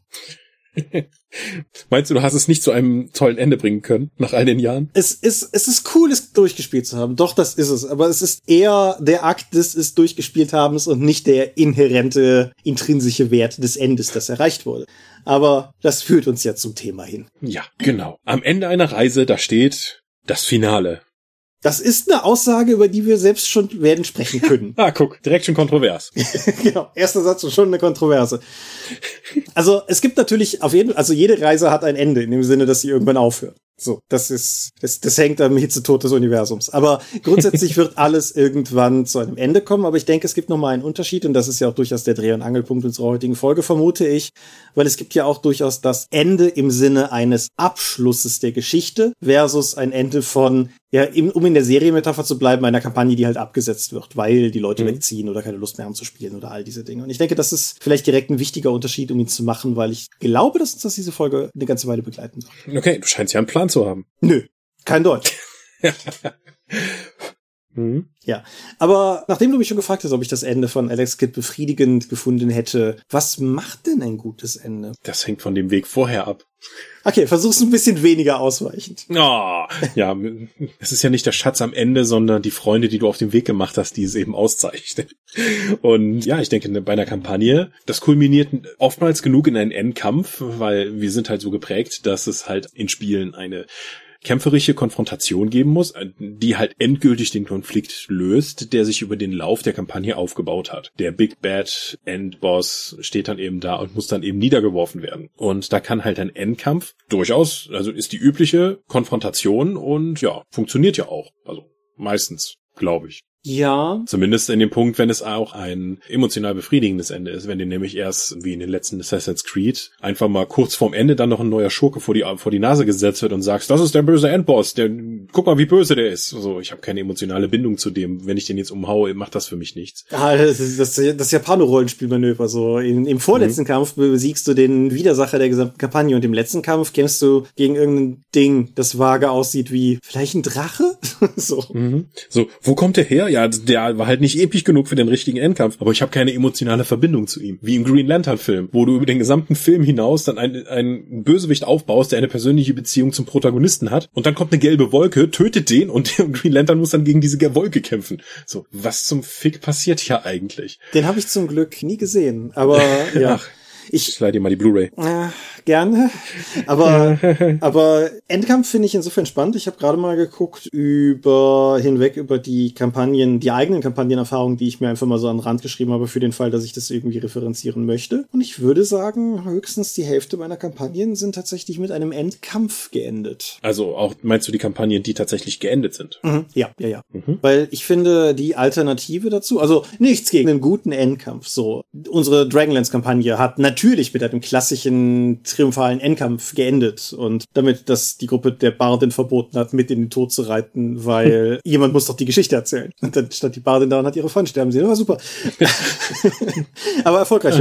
Speaker 2: *laughs*
Speaker 3: Meinst du, du hast es nicht zu einem tollen Ende bringen können, nach all den Jahren?
Speaker 2: Es ist, es ist cool, es durchgespielt zu haben. Doch, das ist es. Aber es ist eher der Akt des es durchgespielt habens und nicht der inhärente, intrinsische Wert des Endes, das erreicht wurde. Aber das führt uns ja zum Thema hin.
Speaker 3: Ja, genau. Am Ende einer Reise, da steht das Finale.
Speaker 2: Das ist eine Aussage, über die wir selbst schon werden sprechen *laughs* können.
Speaker 3: ah, guck, direkt schon kontrovers. *laughs*
Speaker 2: genau, erster Satz und schon eine Kontroverse. Also es gibt natürlich auf jeden Fall, also jede Reise hat ein Ende, in dem Sinne, dass sie irgendwann aufhört. So, das ist, das, das hängt am Hitzetod des Universums. Aber grundsätzlich wird *laughs* alles irgendwann zu einem Ende kommen. Aber ich denke, es gibt nochmal einen Unterschied und das ist ja auch durchaus der Dreh- und Angelpunkt unserer heutigen Folge, vermute ich. Weil es gibt ja auch durchaus das Ende im Sinne eines Abschlusses der Geschichte versus ein Ende von, ja, um in der Serienmetapher zu bleiben, einer Kampagne, die halt abgesetzt wird, weil die Leute mhm. wegziehen oder keine Lust mehr haben zu spielen oder all diese Dinge. Und ich denke, das ist vielleicht direkt ein wichtiger Unterschied, um ihn zu machen, weil ich glaube, dass uns das diese Folge eine ganze Weile begleiten
Speaker 3: wird. Okay, du scheinst ja einen Plan zu haben.
Speaker 2: Nö, kein Deutsch. *laughs* Mhm. Ja, aber nachdem du mich schon gefragt hast, ob ich das Ende von Alex Kidd befriedigend gefunden hätte, was macht denn ein gutes Ende?
Speaker 3: Das hängt von dem Weg vorher ab.
Speaker 2: Okay, versuch's ein bisschen weniger ausweichend.
Speaker 3: Oh, ja, es ist ja nicht der Schatz am Ende, sondern die Freunde, die du auf dem Weg gemacht hast, die es eben auszeichnen. Und ja, ich denke, bei einer Kampagne, das kulminiert oftmals genug in einen Endkampf, weil wir sind halt so geprägt, dass es halt in Spielen eine kämpferische Konfrontation geben muss, äh, die halt endgültig den Konflikt löst, der sich über den Lauf der Kampagne aufgebaut hat. Der Big Bad Endboss steht dann eben da und muss dann eben niedergeworfen werden. Und da kann halt ein Endkampf durchaus, also ist die übliche Konfrontation und ja, funktioniert ja auch. Also meistens, glaube ich.
Speaker 2: Ja.
Speaker 3: Zumindest in dem Punkt, wenn es auch ein emotional befriedigendes Ende ist, wenn dir nämlich erst, wie in den letzten Assassin's Creed, einfach mal kurz vorm Ende dann noch ein neuer Schurke vor die, vor die Nase gesetzt wird und sagst, das ist der böse Endboss, der, guck mal, wie böse der ist. So, ich habe keine emotionale Bindung zu dem. Wenn ich den jetzt umhaue, macht das für mich nichts.
Speaker 2: Ah, das ist das, das Japano-Rollenspielmanöver. So, in, im vorletzten mhm. Kampf besiegst du den Widersacher der gesamten Kampagne und im letzten Kampf kämpfst du gegen irgendein Ding, das vage aussieht wie vielleicht ein Drache. *laughs*
Speaker 3: so. Mhm. So, wo kommt der her? Ja, der war halt nicht episch genug für den richtigen Endkampf, aber ich habe keine emotionale Verbindung zu ihm. Wie im Green Lantern Film, wo du über den gesamten Film hinaus dann einen, einen Bösewicht aufbaust, der eine persönliche Beziehung zum Protagonisten hat und dann kommt eine gelbe Wolke, tötet den und *laughs* der Green Lantern muss dann gegen diese Wolke kämpfen. So, was zum Fick passiert hier eigentlich?
Speaker 2: Den habe ich zum Glück nie gesehen, aber *laughs* ja. Ach,
Speaker 3: ich, ich leih dir mal die Blu-ray.
Speaker 2: Äh, gerne. Aber, *laughs* aber Endkampf finde ich insofern spannend. Ich habe gerade mal geguckt über hinweg über die Kampagnen, die eigenen Kampagnenerfahrungen, die ich mir einfach mal so an den Rand geschrieben habe für den Fall, dass ich das irgendwie referenzieren möchte. Und ich würde sagen, höchstens die Hälfte meiner Kampagnen sind tatsächlich mit einem Endkampf geendet.
Speaker 3: Also auch meinst du die Kampagnen, die tatsächlich geendet sind?
Speaker 2: Mhm, ja, ja, ja. Mhm. Weil ich finde die Alternative dazu, also nichts gegen einen guten Endkampf. So unsere Dragonlance-Kampagne hat natürlich natürlich mit einem klassischen triumphalen Endkampf geendet und damit, dass die Gruppe der Bardin verboten hat, mit in den Tod zu reiten, weil *laughs* jemand muss doch die Geschichte erzählen. Und dann stand die Bardin da und hat ihre Freunde sterben sehen. Das war super. *laughs* aber erfolgreich.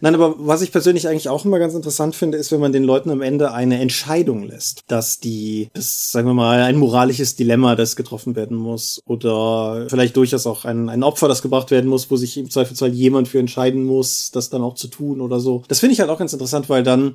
Speaker 2: Nein, aber was ich persönlich eigentlich auch immer ganz interessant finde, ist, wenn man den Leuten am Ende eine Entscheidung lässt, dass die, das, sagen wir mal, ein moralisches Dilemma, das getroffen werden muss oder vielleicht durchaus auch ein, ein Opfer, das gebracht werden muss, wo sich im Zweifelsfall jemand für entscheiden muss, das dann auch zu tun oder so so. Das finde ich halt auch ganz interessant, weil dann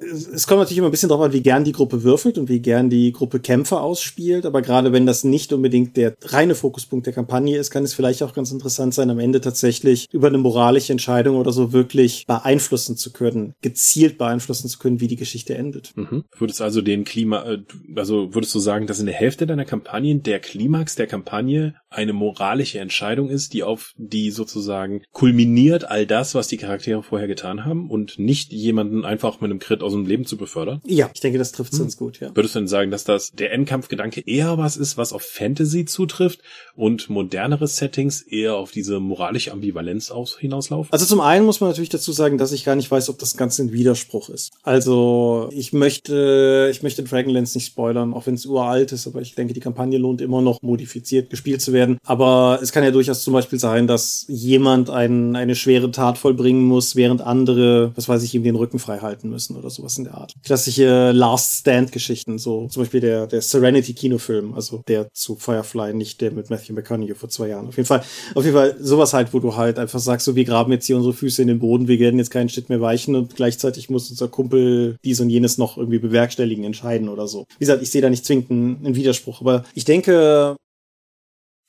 Speaker 2: es kommt natürlich immer ein bisschen drauf an, wie gern die Gruppe würfelt und wie gern die Gruppe Kämpfe ausspielt. Aber gerade wenn das nicht unbedingt der reine Fokuspunkt der Kampagne ist, kann es vielleicht auch ganz interessant sein, am Ende tatsächlich über eine moralische Entscheidung oder so wirklich beeinflussen zu können, gezielt beeinflussen zu können, wie die Geschichte endet.
Speaker 3: Mhm. Würdest also den Klima, äh, also würdest du sagen, dass in der Hälfte deiner Kampagnen der Klimax der Kampagne eine moralische Entscheidung ist, die auf die sozusagen kulminiert all das, was die Charaktere vorher getan haben und nicht jemanden einfach mit einem Crit aus dem Leben zu befördern?
Speaker 2: Ja, ich denke, das trifft hm. ganz gut, ja.
Speaker 3: Würdest du denn sagen, dass das der Endkampfgedanke eher was ist, was auf Fantasy zutrifft und modernere Settings eher auf diese moralische Ambivalenz aus, hinauslaufen?
Speaker 2: Also zum einen muss man natürlich dazu sagen, dass ich gar nicht weiß, ob das Ganze ein Widerspruch ist. Also ich möchte, ich möchte Dragonlance nicht spoilern, auch wenn es uralt ist, aber ich denke, die Kampagne lohnt immer noch modifiziert gespielt zu werden. Aber es kann ja durchaus zum Beispiel sein, dass jemand ein, eine schwere Tat vollbringen muss, während andere, was weiß ich, ihm den Rücken frei halten müssen oder so sowas in der Art. Klassische Last Stand Geschichten, so zum Beispiel der, der Serenity Kinofilm, also der zu Firefly, nicht der mit Matthew McConaughey vor zwei Jahren. Auf jeden Fall, auf jeden Fall sowas halt, wo du halt einfach sagst, so wir graben jetzt hier unsere Füße in den Boden, wir werden jetzt keinen Schritt mehr weichen und gleichzeitig muss unser Kumpel dies und jenes noch irgendwie bewerkstelligen, entscheiden oder so. Wie gesagt, ich sehe da nicht zwingend einen, einen Widerspruch, aber ich denke,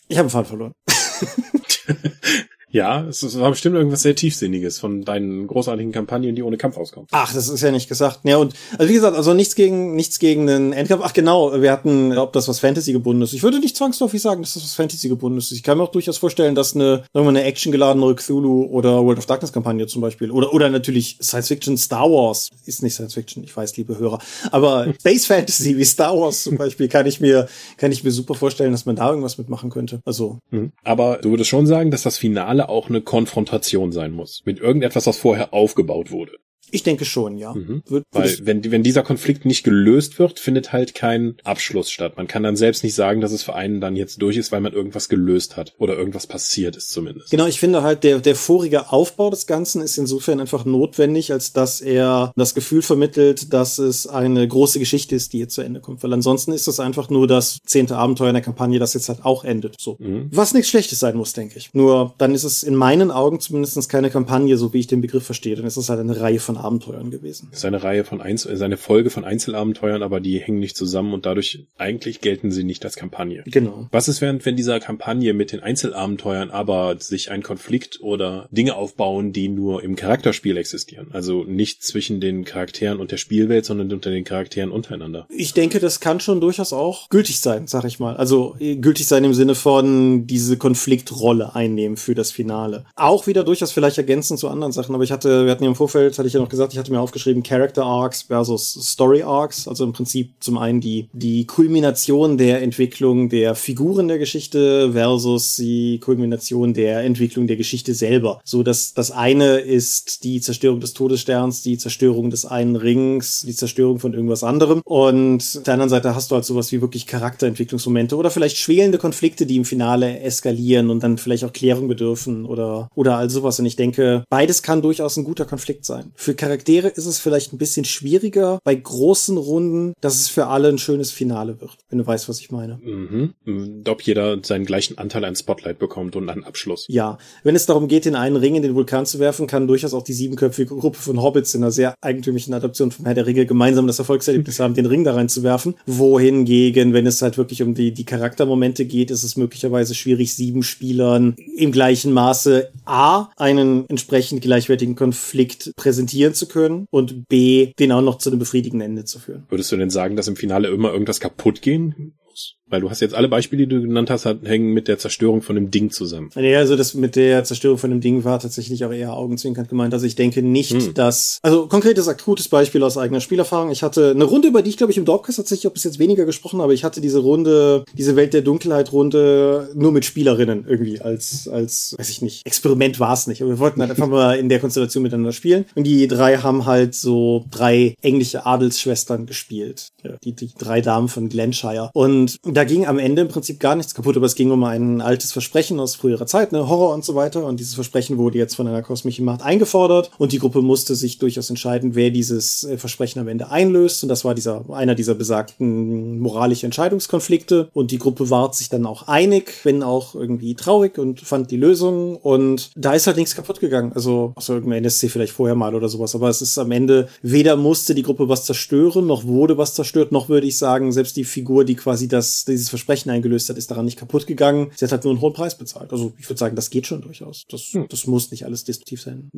Speaker 2: ich habe einen Faden verloren. *laughs* *laughs*
Speaker 3: Ja, es war bestimmt irgendwas sehr Tiefsinniges von deinen großartigen Kampagnen, die ohne Kampf auskommen.
Speaker 2: Ach, das ist ja nicht gesagt. Ja, und also wie gesagt, also nichts gegen nichts gegen den Endkampf. Ach genau, wir hatten, ob das was Fantasy gebunden ist. Ich würde nicht zwangsläufig sagen, dass das was Fantasy gebunden ist. Ich kann mir auch durchaus vorstellen, dass eine irgendwann eine actiongeladene Cthulhu oder World of Darkness Kampagne zum Beispiel oder oder natürlich Science Fiction Star Wars ist nicht Science Fiction, ich weiß, liebe Hörer, aber *laughs* Space Fantasy wie Star Wars zum Beispiel kann ich mir kann ich mir super vorstellen, dass man da irgendwas mitmachen könnte. Also.
Speaker 3: Mhm. Aber du würdest schon sagen, dass das Finale auch eine Konfrontation sein muss. Mit irgendetwas, was vorher aufgebaut wurde.
Speaker 2: Ich denke schon, ja.
Speaker 3: Mhm. Wird, Weil wenn, wenn dieser Konflikt nicht gelöst wird, findet halt kein Abschluss statt. Man kann dann selbst nicht sagen, dass es für einen dann jetzt durch ist, weil man irgendwas gelöst hat oder irgendwas passiert ist zumindest.
Speaker 2: Genau, ich finde halt, der, der vorige Aufbau des Ganzen ist insofern einfach notwendig, als dass er das Gefühl vermittelt, dass es eine große Geschichte ist, die jetzt zu Ende kommt. Weil ansonsten ist das einfach nur das zehnte Abenteuer in der Kampagne, das jetzt halt auch endet. So. Mhm. Was nichts Schlechtes sein muss, denke ich. Nur dann ist es in meinen Augen zumindest keine Kampagne, so wie ich den Begriff verstehe. Dann ist es halt eine Reihe von Abenteuern gewesen.
Speaker 3: Das ist eine Reihe von Einzel, ist eine Folge von Einzelabenteuern, aber die hängen nicht zusammen und dadurch eigentlich gelten sie nicht als Kampagne.
Speaker 2: Genau.
Speaker 3: Was ist während, wenn dieser Kampagne mit den Einzelabenteuern aber sich ein Konflikt oder Dinge aufbauen, die nur im Charakterspiel existieren? Also nicht zwischen den Charakteren und der Spielwelt, sondern unter den Charakteren untereinander.
Speaker 2: Ich denke, das kann schon durchaus auch gültig sein, sag ich mal. Also äh, gültig sein im Sinne von diese Konfliktrolle einnehmen für das Finale. Auch wieder durchaus vielleicht ergänzend zu anderen Sachen, aber ich hatte, wir hatten ja im Vorfeld, hatte ich ja noch gesagt, ich hatte mir aufgeschrieben Character Arcs versus Story Arcs, also im Prinzip zum einen die, die Kulmination der Entwicklung der Figuren der Geschichte versus die Kulmination der Entwicklung der Geschichte selber. So, dass das eine ist die Zerstörung des Todessterns, die Zerstörung des einen Rings, die Zerstörung von irgendwas anderem. Und auf der anderen Seite hast du halt sowas wie wirklich Charakterentwicklungsmomente oder vielleicht schwelende Konflikte, die im Finale eskalieren und dann vielleicht auch Klärung bedürfen oder, oder all sowas. Und ich denke, beides kann durchaus ein guter Konflikt sein. Für Charaktere ist es vielleicht ein bisschen schwieriger bei großen Runden, dass es für alle ein schönes Finale wird, wenn du weißt, was ich meine.
Speaker 3: Mhm. Ob jeder seinen gleichen Anteil an Spotlight bekommt und einen Abschluss.
Speaker 2: Ja, wenn es darum geht, den einen Ring in den Vulkan zu werfen, kann durchaus auch die siebenköpfige Gruppe von Hobbits in einer sehr eigentümlichen Adaption vom Herr der Ringe gemeinsam das Erfolgserlebnis *laughs* haben, den Ring da reinzuwerfen. Wohingegen, wenn es halt wirklich um die, die Charaktermomente geht, ist es möglicherweise schwierig, sieben Spielern im gleichen Maße A, einen entsprechend gleichwertigen Konflikt präsentieren zu können und B, den auch noch zu einem befriedigenden Ende zu führen.
Speaker 3: Würdest du denn sagen, dass im Finale immer irgendwas kaputt gehen muss? Weil du hast jetzt alle Beispiele, die du genannt hast, hängen mit der Zerstörung von dem Ding zusammen.
Speaker 2: Ja, also das mit der Zerstörung von dem Ding war tatsächlich auch eher augenzwinkernd gemeint. Also ich denke nicht, hm. dass, also konkretes akutes Beispiel aus eigener Spielerfahrung. Ich hatte eine Runde, über die ich glaube ich im Dorpcast tatsächlich auch bis jetzt weniger gesprochen habe. Ich hatte diese Runde, diese Welt der Dunkelheit Runde nur mit Spielerinnen irgendwie als, als, weiß ich nicht, Experiment war es nicht. Aber wir wollten halt *laughs* einfach mal in der Konstellation miteinander spielen. Und die drei haben halt so drei englische Adelsschwestern gespielt. Ja, die, die drei Damen von Glenshire. Und da ging am Ende im Prinzip gar nichts kaputt, aber es ging um ein altes Versprechen aus früherer Zeit, ne, Horror und so weiter. Und dieses Versprechen wurde jetzt von einer kosmischen Macht eingefordert und die Gruppe musste sich durchaus entscheiden, wer dieses äh, Versprechen am Ende einlöst. Und das war dieser, einer dieser besagten moralischen Entscheidungskonflikte. Und die Gruppe ward sich dann auch einig, wenn auch irgendwie traurig und fand die Lösung. Und da ist halt nichts kaputt gegangen. Also, außer irgendein NSC vielleicht vorher mal oder sowas. Aber es ist am Ende, weder musste die Gruppe was zerstören, noch wurde was zerstört, noch würde ich sagen, selbst die Figur, die quasi das, dieses Versprechen eingelöst hat, ist daran nicht kaputt gegangen. Sie hat halt nur einen hohen Preis bezahlt. Also ich würde sagen, das geht schon durchaus. Das, hm. das muss nicht alles destruktiv sein.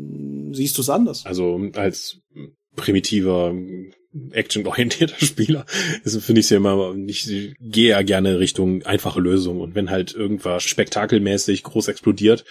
Speaker 2: Siehst du es anders?
Speaker 3: Also als primitiver actionorientierter *laughs* Spieler finde ich es ja immer ich gehe ja gerne Richtung einfache Lösungen und wenn halt irgendwas spektakelmäßig groß explodiert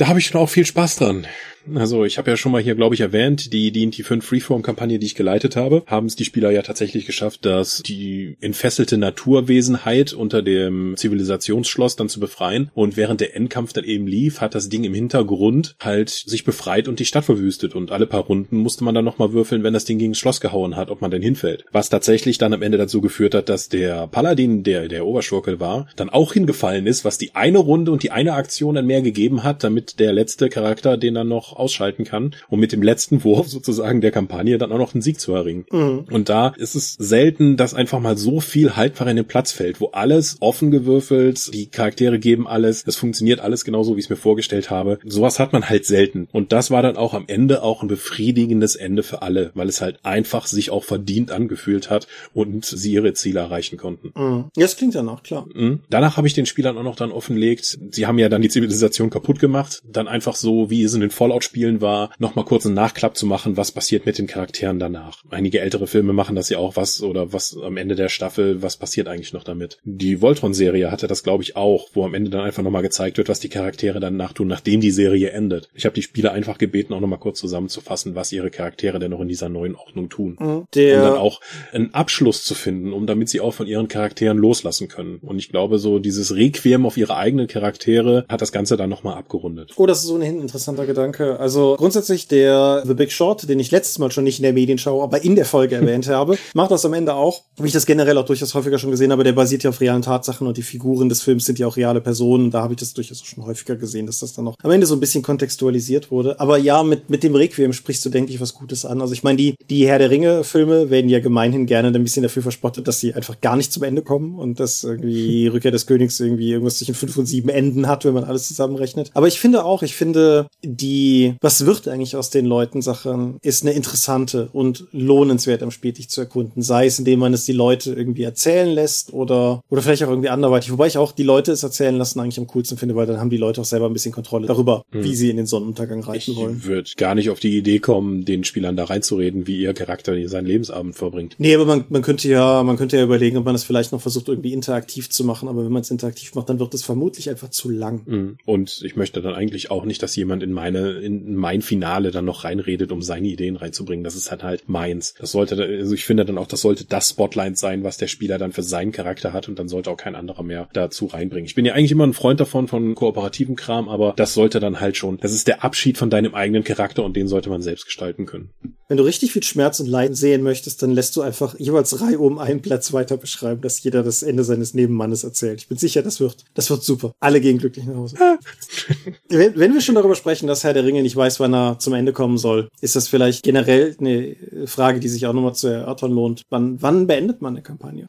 Speaker 3: da habe ich schon auch viel Spaß dran. Also ich habe ja schon mal hier, glaube ich, erwähnt, die D&T 5 Freeform-Kampagne, die ich geleitet habe, haben es die Spieler ja tatsächlich geschafft, dass die entfesselte Naturwesenheit unter dem Zivilisationsschloss dann zu befreien. Und während der Endkampf dann eben lief, hat das Ding im Hintergrund halt sich befreit und die Stadt verwüstet. Und alle paar Runden musste man dann nochmal würfeln, wenn das Ding gegen das Schloss gehauen hat, ob man denn hinfällt. Was tatsächlich dann am Ende dazu geführt hat, dass der Paladin, der der Oberschurkel war, dann auch hingefallen ist, was die eine Runde und die eine Aktion dann mehr gegeben hat, damit der letzte Charakter den dann noch noch ausschalten kann, um mit dem letzten Wurf *laughs* sozusagen der Kampagne dann auch noch einen Sieg zu erringen. Mhm. Und da ist es selten, dass einfach mal so viel haltbar in den Platz fällt, wo alles offen gewürfelt, die Charaktere geben alles, es funktioniert alles genauso, wie ich es mir vorgestellt habe. Sowas hat man halt selten. Und das war dann auch am Ende auch ein befriedigendes Ende für alle, weil es halt einfach sich auch verdient angefühlt hat und sie ihre Ziele erreichen konnten.
Speaker 2: Mhm. Ja, das klingt danach, klar.
Speaker 3: Mhm. Danach habe ich den Spielern auch noch dann offenlegt, sie haben ja dann die Zivilisation kaputt gemacht, dann einfach so, wie es in den Fallout-Spielen war, nochmal kurz einen Nachklapp zu machen, was passiert mit den Charakteren danach. Einige ältere Filme machen das ja auch, was oder was am Ende der Staffel, was passiert eigentlich noch damit. Die Voltron-Serie hatte das, glaube ich, auch, wo am Ende dann einfach nochmal gezeigt wird, was die Charaktere danach tun, nachdem die Serie endet. Ich habe die Spieler einfach gebeten, auch nochmal kurz zusammenzufassen, was ihre Charaktere denn noch in dieser neuen Ordnung tun. Mhm. Der um dann auch einen Abschluss zu finden, um damit sie auch von ihren Charakteren loslassen können. Und ich glaube, so dieses Requiem auf ihre eigenen Charaktere hat das Ganze dann nochmal abgerundet.
Speaker 2: Oh, das ist ohnehin ein interessanter Gedanke. Also grundsätzlich der The Big Short, den ich letztes Mal schon nicht in der Medienschau, aber in der Folge *laughs* erwähnt habe, macht das am Ende auch, wie ich das generell auch durchaus häufiger schon gesehen habe, der basiert ja auf realen Tatsachen und die Figuren des Films sind ja auch reale Personen. Da habe ich das durchaus schon häufiger gesehen, dass das dann noch am Ende so ein bisschen kontextualisiert wurde. Aber ja, mit, mit dem Requiem sprichst du, denke ich, was Gutes an. Also ich meine, die, die Herr der Ringe-Filme werden ja gemeinhin gerne ein bisschen dafür verspottet, dass sie einfach gar nicht zum Ende kommen und dass irgendwie Rückkehr des Königs irgendwie irgendwas zwischen fünf und sieben Enden hat, wenn man alles zusammenrechnet. Aber ich finde auch, ich finde die, was wird eigentlich aus den Leuten Sachen, ist eine interessante und lohnenswert am Spätig zu erkunden. Sei es, indem man es die Leute irgendwie erzählen lässt oder, oder vielleicht auch irgendwie anderweitig. Wobei ich auch die Leute es erzählen lassen eigentlich am coolsten finde, weil dann haben die Leute auch selber ein bisschen Kontrolle darüber, hm. wie sie in den Sonnenuntergang reiten wollen.
Speaker 3: Ich würde gar nicht auf die Idee kommen, den Spielern da reinzureden, wie ihr Charakter seinen Lebensabend verbringt.
Speaker 2: Nee, aber man, man könnte ja, man könnte ja überlegen, ob man es vielleicht noch versucht, irgendwie interaktiv zu machen. Aber wenn man es interaktiv macht, dann wird es vermutlich einfach zu lang.
Speaker 3: Hm. Und ich möchte dann eigentlich auch nicht, dass jemand in meine, in mein Finale dann noch reinredet, um seine Ideen reinzubringen. Das ist halt halt meins. Das sollte, also ich finde dann auch, das sollte das Spotlight sein, was der Spieler dann für seinen Charakter hat und dann sollte auch kein anderer mehr dazu reinbringen. Ich bin ja eigentlich immer ein Freund davon, von kooperativen Kram, aber das sollte dann halt schon, das ist der Abschied von deinem eigenen Charakter und den sollte man selbst gestalten können.
Speaker 2: Wenn du richtig viel Schmerz und Leiden sehen möchtest, dann lässt du einfach jeweils Reihe um einen Platz weiter beschreiben, dass jeder das Ende seines Nebenmannes erzählt. Ich bin sicher, das wird, das wird super. Alle gehen glücklich nach Hause. *laughs* wenn, wenn wir schon darüber sprechen, dass Herr der Ringe nicht weiß, wann er zum Ende kommen soll, ist das vielleicht generell eine Frage, die sich auch nochmal zu erörtern lohnt. Wann, wann beendet man eine Kampagne?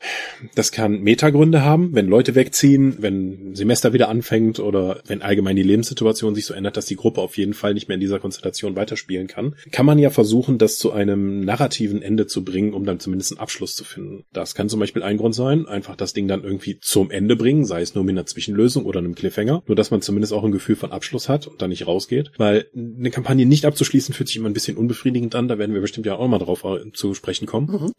Speaker 3: Das kann Metagründe haben, wenn Leute wegziehen, wenn Semester wieder anfängt oder wenn allgemein die Lebenssituation sich so ändert, dass die Gruppe auf jeden Fall nicht mehr in dieser Konstellation weiterspielen kann, kann man ja versuchen, das zu einem narrativen Ende zu bringen, um dann zumindest einen Abschluss zu finden. Das kann zum Beispiel ein Grund sein, einfach das Ding dann irgendwie zum Ende bringen, sei es nur mit einer Zwischenlösung oder einem Cliffhanger, nur dass man zumindest auch ein Gefühl von Abschluss hat und dann nicht rausgeht, weil eine Kampagne nicht abzuschließen fühlt sich immer ein bisschen unbefriedigend an, da werden wir bestimmt ja auch mal drauf äh, zu sprechen kommen. Mhm.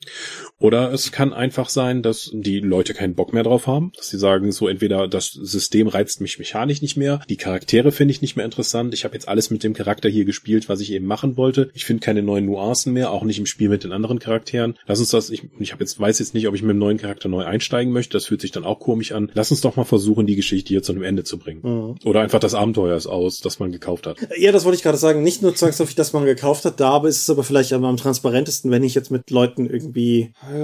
Speaker 3: Oder es kann einfach sein, dass die Leute keinen Bock mehr drauf haben, dass sie sagen, so entweder das System reizt mich mechanisch nicht mehr, die Charaktere finde ich nicht mehr interessant, ich habe jetzt alles mit dem Charakter hier gespielt, was ich eben machen wollte, ich finde keine neuen Nuancen mehr, auch nicht im Spiel mit den anderen Charakteren. Lass uns das, ich, ich habe jetzt weiß jetzt nicht, ob ich mit dem neuen Charakter neu einsteigen möchte, das fühlt sich dann auch komisch an. Lass uns doch mal versuchen, die Geschichte hier zu einem Ende zu bringen. Mhm. Oder einfach das Abenteuer ist aus, das man gekauft hat.
Speaker 2: Ja, das wollte ich gerade sagen, nicht nur zwangsläufig, dass man gekauft hat, da ist es aber vielleicht am, am transparentesten, wenn ich jetzt mit Leuten irgendwie äh,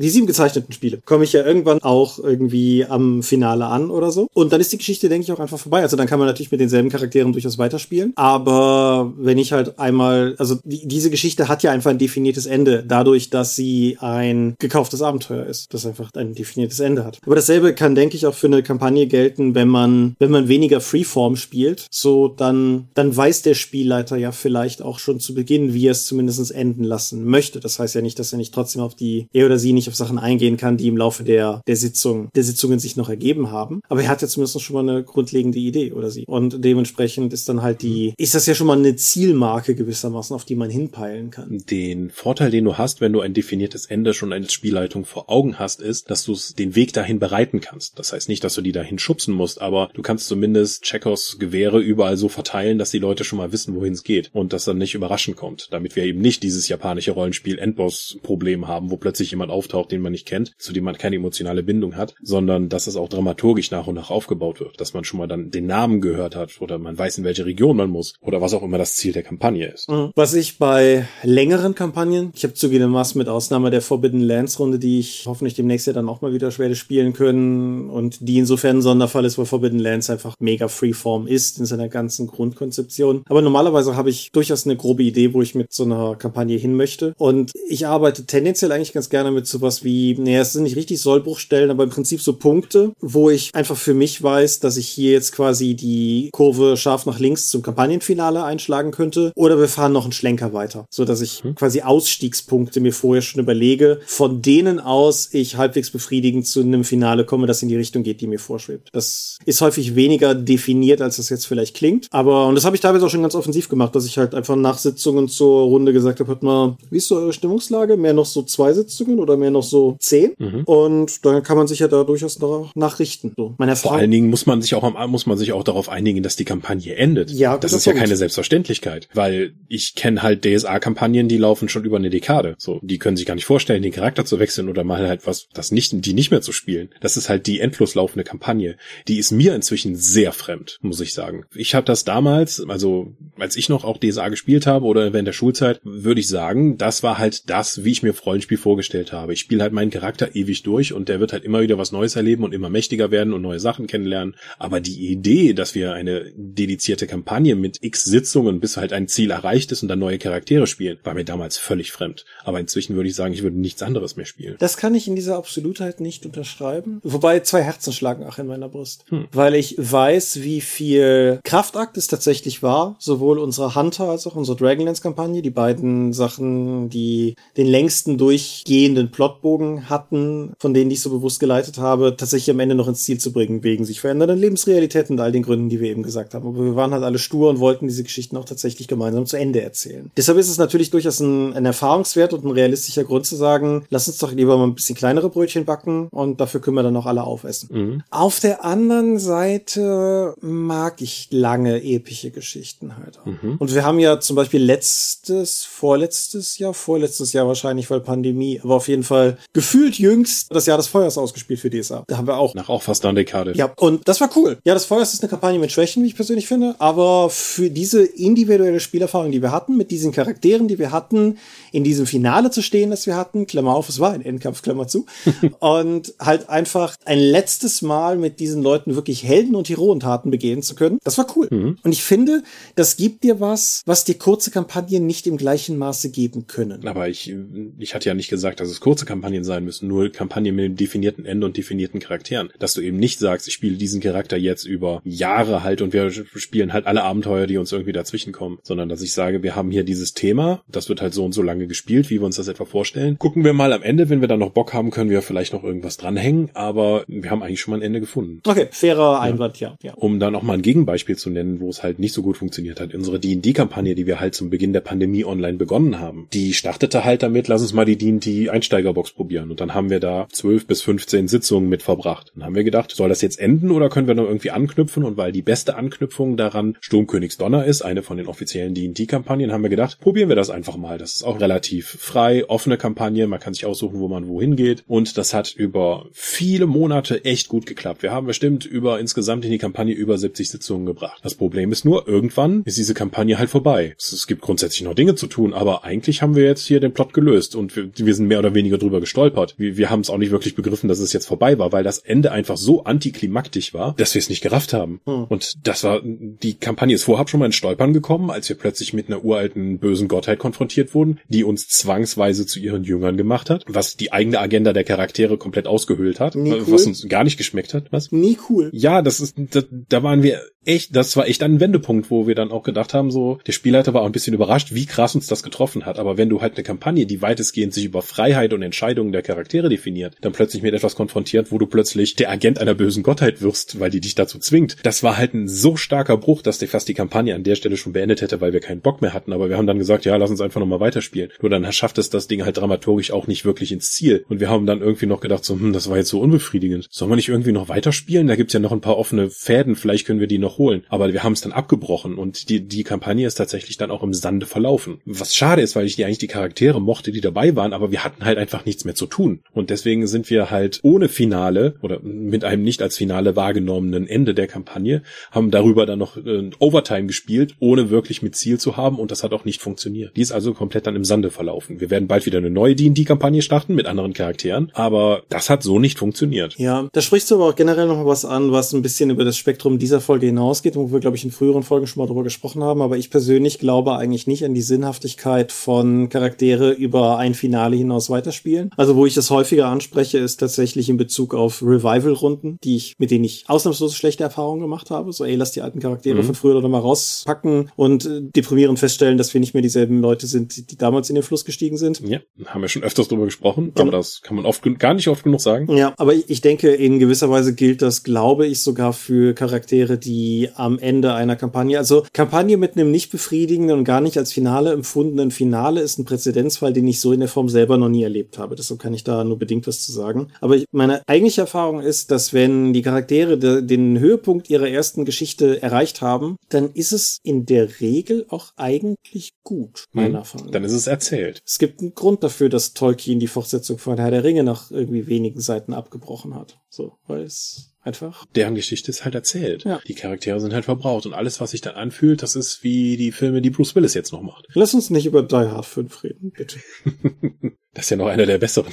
Speaker 2: die sieben gezeichneten Spiele, komme ich ja irgendwann auch irgendwie am Finale an oder so. Und dann ist die Geschichte, denke ich, auch einfach vorbei. Also dann kann man natürlich mit denselben Charakteren durchaus weiterspielen. Aber wenn ich halt einmal, also die, diese Geschichte hat ja einfach ein definiertes Ende, dadurch, dass sie ein gekauftes Abenteuer ist, das einfach ein definiertes Ende hat. Aber dasselbe kann, denke ich, auch für eine Kampagne gelten, wenn man, wenn man weniger Freeform spielt. So, dann, dann weiß der Spielleiter ja vielleicht auch schon zu Beginn, wie er es zumindest enden lassen möchte. Das heißt ja nicht, dass er nicht trotzdem auf die, er oder sie nicht auf Sachen eingehen kann, die im Laufe der, der Sitzung, der Sitzungen sich noch ergeben haben. Aber er hat ja zumindest schon mal eine grundlegende Idee oder sie. Und dementsprechend ist dann halt die, ist das ja schon mal eine Zielmarke gewissermaßen, auf die man hinpeilen kann.
Speaker 3: Den Vorteil, den du hast, wenn du ein definiertes Ende schon als Spielleitung vor Augen hast, ist, dass du den Weg dahin bereiten kannst. Das heißt nicht, dass du die dahin schubsen musst, aber du kannst zumindest Checkers Gewehre überall so verteilen, dass die Leute schon mal wissen, wohin es geht und das dann nicht überraschend kommt, damit wir eben nicht dieses japanische Rollenspiel Endboss Problem haben, wo plötzlich jemand auftaucht auftaucht, den man nicht kennt, zu dem man keine emotionale Bindung hat, sondern dass es auch dramaturgisch nach und nach aufgebaut wird, dass man schon mal dann den Namen gehört hat oder man weiß, in welche Region man muss oder was auch immer das Ziel der Kampagne ist.
Speaker 2: Mhm. Was ich bei längeren Kampagnen, ich habe zugegebenermaßen mit Ausnahme der Forbidden Lands Runde, die ich hoffentlich demnächst ja dann auch mal wieder werde spielen können und die insofern ein Sonderfall ist, weil Forbidden Lands einfach mega Freeform ist in seiner ganzen Grundkonzeption. Aber normalerweise habe ich durchaus eine grobe Idee, wo ich mit so einer Kampagne hin möchte. Und ich arbeite tendenziell eigentlich ganz gerne mit sowas wie, naja, es sind nicht richtig Sollbruchstellen, aber im Prinzip so Punkte, wo ich einfach für mich weiß, dass ich hier jetzt quasi die Kurve scharf nach links zum Kampagnenfinale einschlagen könnte. Oder wir fahren noch einen Schlenker weiter, so dass ich hm. quasi Ausstiegspunkte mir vorher schon überlege, von denen aus ich halbwegs befriedigend zu einem Finale komme, das in die Richtung geht, die mir vorschwebt. Das ist häufig weniger definiert, als das jetzt vielleicht klingt. Aber, und das habe ich teilweise auch schon ganz offensiv gemacht, dass ich halt einfach nach Sitzungen zur Runde gesagt habe, hört mal, wie ist so eure Stimmungslage? Mehr noch so zwei Sitzungen oder mehr noch so zehn? Mhm. Und dann kann man sich ja da durchaus nachrichten. So,
Speaker 3: meine Vor allen Dingen muss man sich auch muss man sich auch darauf einigen, dass die Kampagne endet. Ja, das, das ist ja keine Selbstverständlichkeit, weil ich kenne halt DSA-Kampagnen, die laufen schon über eine Dekade. So, die können sich gar nicht vorstellen, den Charakter zu wechseln oder mal halt was, das nicht, die nicht mehr zu spielen. Das ist halt die endlos laufende Kampagne. Die ist mir inzwischen sehr fremd, muss ich sagen. Ich habe das damals, also als ich noch auch DSA gespielt habe oder während der Schulzeit, würde ich sagen, das war halt das, wie ich mir Rollenspiel vorgestellt habe. Ich spiele halt meinen Charakter ewig durch und der wird halt immer wieder was Neues erleben und immer mächtiger werden und neue Sachen kennenlernen. Aber die Idee, dass wir eine dedizierte Kampagne mit x Sitzungen, bis halt ein Ziel erreicht ist und dann neue Charaktere spielen, war mir damals völlig fremd. Aber inzwischen würde ich sagen, ich würde nichts anderes mehr spielen.
Speaker 2: Das kann ich in dieser Absolutheit nicht unterschreiben. Wobei zwei Herzen schlagen ach in meiner Brust. Hm. Weil ich weiß, wie viel Kraftakt es tatsächlich war. Sowohl unsere Hunter als auch unsere Dragonlance-Kampagne. Die beiden Sachen, die den längsten durchgehenden Plotbogen hatten, von denen ich so bewusst geleitet habe, tatsächlich am Ende noch ins Ziel zu bringen, wegen sich verändernden Lebensrealitäten und all den Gründen, die wir eben gesagt haben. Aber wir waren halt alle stur und wollten diese Geschichten auch tatsächlich gemeinsam zu Ende erzählen. Deshalb ist es natürlich durchaus ein, ein Erfahrungswert und ein realistischer Grund zu sagen, lass uns doch lieber mal ein bisschen kleinere Brötchen backen und dafür können wir dann auch alle aufessen. Mhm. Auf der anderen Seite mag ich lange epische Geschichten halt. Mhm. Und wir haben ja zum Beispiel letztes, vorletztes Jahr, vorletztes Jahr wahrscheinlich, weil Pandemie, aber auf jeden Fall gefühlt jüngst das Jahr des Feuers ausgespielt für DSA. Da haben wir auch.
Speaker 3: Nach auch fast einer Dekade.
Speaker 2: Ja, und das war cool. Ja, das Feuers ist eine Kampagne mit Schwächen, wie ich persönlich finde, aber für diese individuelle Spielerfahrung, die wir hatten, mit diesen Charakteren, die wir hatten, in diesem Finale zu stehen, das wir hatten, Klammer auf, es war ein Endkampf, Klammer zu, *laughs* und halt einfach ein letztes Mal mit diesen Leuten wirklich Helden- und Heroentaten begehen zu können, das war cool. Mhm. Und ich finde, das gibt dir was, was dir kurze Kampagnen nicht im gleichen Maße geben können.
Speaker 3: Aber ich, ich hatte ja nicht gesagt, dass es kurze Kampagnen sein müssen, nur Kampagnen mit einem definierten Ende und definierten Charakteren. Dass du eben nicht sagst, ich spiele diesen Charakter jetzt über Jahre halt und wir spielen halt alle Abenteuer, die uns irgendwie dazwischen kommen, sondern dass ich sage, wir haben hier dieses Thema, das wird halt so und so lange gespielt, wie wir uns das etwa vorstellen. Gucken wir mal am Ende, wenn wir dann noch Bock haben, können wir vielleicht noch irgendwas dranhängen, aber wir haben eigentlich schon mal ein Ende gefunden.
Speaker 2: Okay, fairer Einwand, ja. ja.
Speaker 3: Um dann auch mal ein Gegenbeispiel zu nennen, wo es halt nicht so gut funktioniert hat. Unsere D&D-Kampagne, die wir halt zum Beginn der Pandemie online begonnen haben, die startete halt damit, lass uns mal die D&D Einsteigerbox probieren. Und dann haben wir da zwölf bis 15 Sitzungen mit verbracht. Dann haben wir gedacht, soll das jetzt enden oder können wir noch irgendwie anknüpfen? Und weil die beste Anknüpfung daran Sturmkönigs Donner ist, eine von den offiziellen D&D-Kampagnen, haben wir gedacht, probieren wir das einfach mal. Das ist auch relativ frei, offene Kampagne. Man kann sich aussuchen, wo man wohin geht. Und das hat über viele Monate echt gut geklappt. Wir haben bestimmt über insgesamt in die Kampagne über 70 Sitzungen gebracht. Das Problem ist nur, irgendwann ist diese Kampagne halt vorbei. Es gibt grundsätzlich noch Dinge zu tun, aber eigentlich haben wir jetzt hier den Plot gelöst und wir, wir sind mehr oder weniger drüber gestolpert. Wir, wir haben es auch nicht wirklich begriffen, dass es jetzt vorbei war, weil das Ende einfach so antiklimaktisch war, dass wir es nicht gerafft haben. Hm. Und das war, die Kampagne ist vorab schon mal in Stolpern gekommen, als wir plötzlich mit einer uralten bösen Gottheit konfrontiert wurden, die uns zwangsweise zu ihren Jüngern gemacht hat, was die eigene Agenda der Charaktere komplett ausgehöhlt hat, cool. was uns gar nicht geschmeckt hat. Was?
Speaker 2: Nie cool.
Speaker 3: Ja, das ist, da, da waren wir echt, das war echt ein Wendepunkt, wo wir dann auch gedacht haben, so, der Spielleiter war auch ein bisschen überrascht, wie krass uns das getroffen hat. Aber wenn du halt eine Kampagne, die weitestgehend sich über Freiheit und Entscheidungen der Charaktere definiert, dann plötzlich mit etwas konfrontiert, wo du plötzlich der Agent einer bösen Gottheit wirst, weil die dich dazu zwingt. Das war halt ein so starker Bruch, dass der fast die Kampagne an der Stelle schon beendet hätte, weil wir keinen Bock mehr hatten. Aber wir haben dann gesagt, ja, lass uns einfach nochmal weiterspielen. Nur dann schafft es das Ding halt dramaturgisch auch nicht wirklich ins Ziel. Und wir haben dann irgendwie noch gedacht, so, hm, das war jetzt so unbefriedigend. Sollen wir nicht irgendwie noch weiterspielen? Da gibt's ja noch ein paar offene Fäden, vielleicht können wir die noch holen. Aber wir haben es dann abgebrochen und die, die Kampagne ist tatsächlich dann auch im Sande verlaufen. Was schade ist, weil ich die eigentlich die Charaktere mochte, die dabei waren, aber wir hatten halt einfach nichts mehr zu tun. Und deswegen sind wir halt ohne Finale oder mit einem nicht als Finale wahrgenommenen Ende der Kampagne, haben darüber dann noch äh, Overtime gespielt, ohne wirklich mit Ziel zu haben und das hat auch nicht funktioniert. Die ist also komplett dann im Sande verlaufen. Wir werden bald wieder eine neue D&D-Kampagne starten mit anderen Charakteren, aber das hat so nicht funktioniert.
Speaker 2: Ja, da sprichst du aber auch generell noch mal was an, was ein bisschen über das Spektrum dieser Folge hinausgeht, wo wir, glaube ich, in früheren Folgen schon mal drüber gesprochen haben, aber ich persönlich glaube eigentlich nicht an die Sinnhaftigkeit von Charaktere über ein Finale hinaus weiterspielen. Also wo ich das häufiger anspreche, ist tatsächlich in Bezug auf Revival-Runden, die ich, mit denen ich ausnahmslos schlechte Erfahrungen gemacht habe. So, ey, lass die alten Charaktere mhm. von früher oder mal rauspacken und äh, deprimierend feststellen, dass wir nicht mehr dieselben Leute sind, die damals in den Fluss gestiegen sind.
Speaker 3: Ja, haben wir schon öfters drüber gesprochen, genau. aber das kann man oft gar nicht oft genug sagen.
Speaker 2: Ja, aber ich denke, in gewisser Weise gilt das, glaube ich, sogar für Charaktere, die am Ende einer Kampagne, also Kampagne mit einem nicht befriedigenden und gar nicht als Finale empfundenen Finale ist ein Präzedenzfall, den ich so in der Form selber noch nie erlebt habe. Deshalb kann ich da nur bedingt was zu sagen. Aber meine eigentliche Erfahrung ist, dass wenn die Charaktere de, den Höhepunkt ihrer ersten Geschichte erreicht haben, dann ist es in der Regel auch eigentlich gut, meiner hm, Erfahrung.
Speaker 3: Dann ist es erzählt.
Speaker 2: Es gibt einen Grund dafür, dass Tolkien die Fortsetzung von Herr der Ringe nach irgendwie wenigen Seiten abgebrochen hat. So, weil es einfach.
Speaker 3: Deren Geschichte ist halt erzählt. Ja. Die Charaktere sind halt verbraucht und alles, was sich dann anfühlt, das ist wie die Filme, die Bruce Willis jetzt noch macht.
Speaker 2: Lass uns nicht über Die Hard 5 reden, bitte. *laughs*
Speaker 3: das ist ja noch einer der besseren.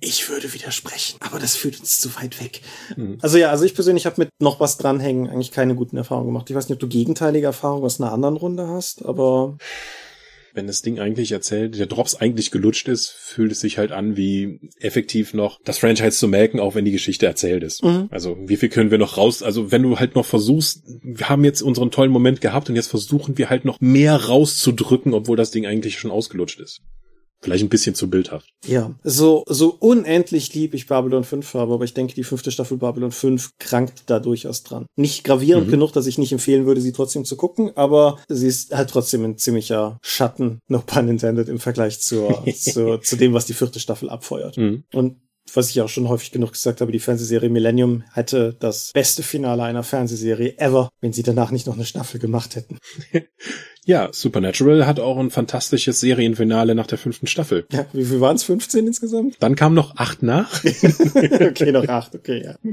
Speaker 2: Ich würde widersprechen, aber das führt uns zu weit weg. Mhm. Also ja, also ich persönlich habe mit noch was dranhängen eigentlich keine guten Erfahrungen gemacht. Ich weiß nicht, ob du gegenteilige Erfahrungen aus einer anderen Runde hast, aber
Speaker 3: wenn das Ding eigentlich erzählt, der Drops eigentlich gelutscht ist, fühlt es sich halt an, wie effektiv noch das Franchise zu melken, auch wenn die Geschichte erzählt ist. Mhm. Also wie viel können wir noch raus? Also wenn du halt noch versuchst, wir haben jetzt unseren tollen Moment gehabt und jetzt versuchen wir halt noch mehr rauszudrücken, obwohl das Ding eigentlich schon ausgelutscht ist. Vielleicht ein bisschen zu bildhaft.
Speaker 2: Ja, so, so unendlich lieb ich Babylon 5 habe, aber ich denke, die fünfte Staffel Babylon 5 krankt da durchaus dran. Nicht gravierend mhm. genug, dass ich nicht empfehlen würde, sie trotzdem zu gucken, aber sie ist halt trotzdem ein ziemlicher Schatten, no pun intended, im Vergleich zur, *laughs* zu, zu dem, was die vierte Staffel abfeuert. Mhm. Und was ich auch schon häufig genug gesagt habe, die Fernsehserie Millennium hätte das beste Finale einer Fernsehserie ever, wenn sie danach nicht noch eine Staffel gemacht hätten. *laughs*
Speaker 3: Ja, Supernatural hat auch ein fantastisches Serienfinale nach der fünften Staffel.
Speaker 2: Ja, wie viel waren es? 15 insgesamt?
Speaker 3: Dann kam noch acht nach. *laughs*
Speaker 2: okay, noch acht, okay, ja.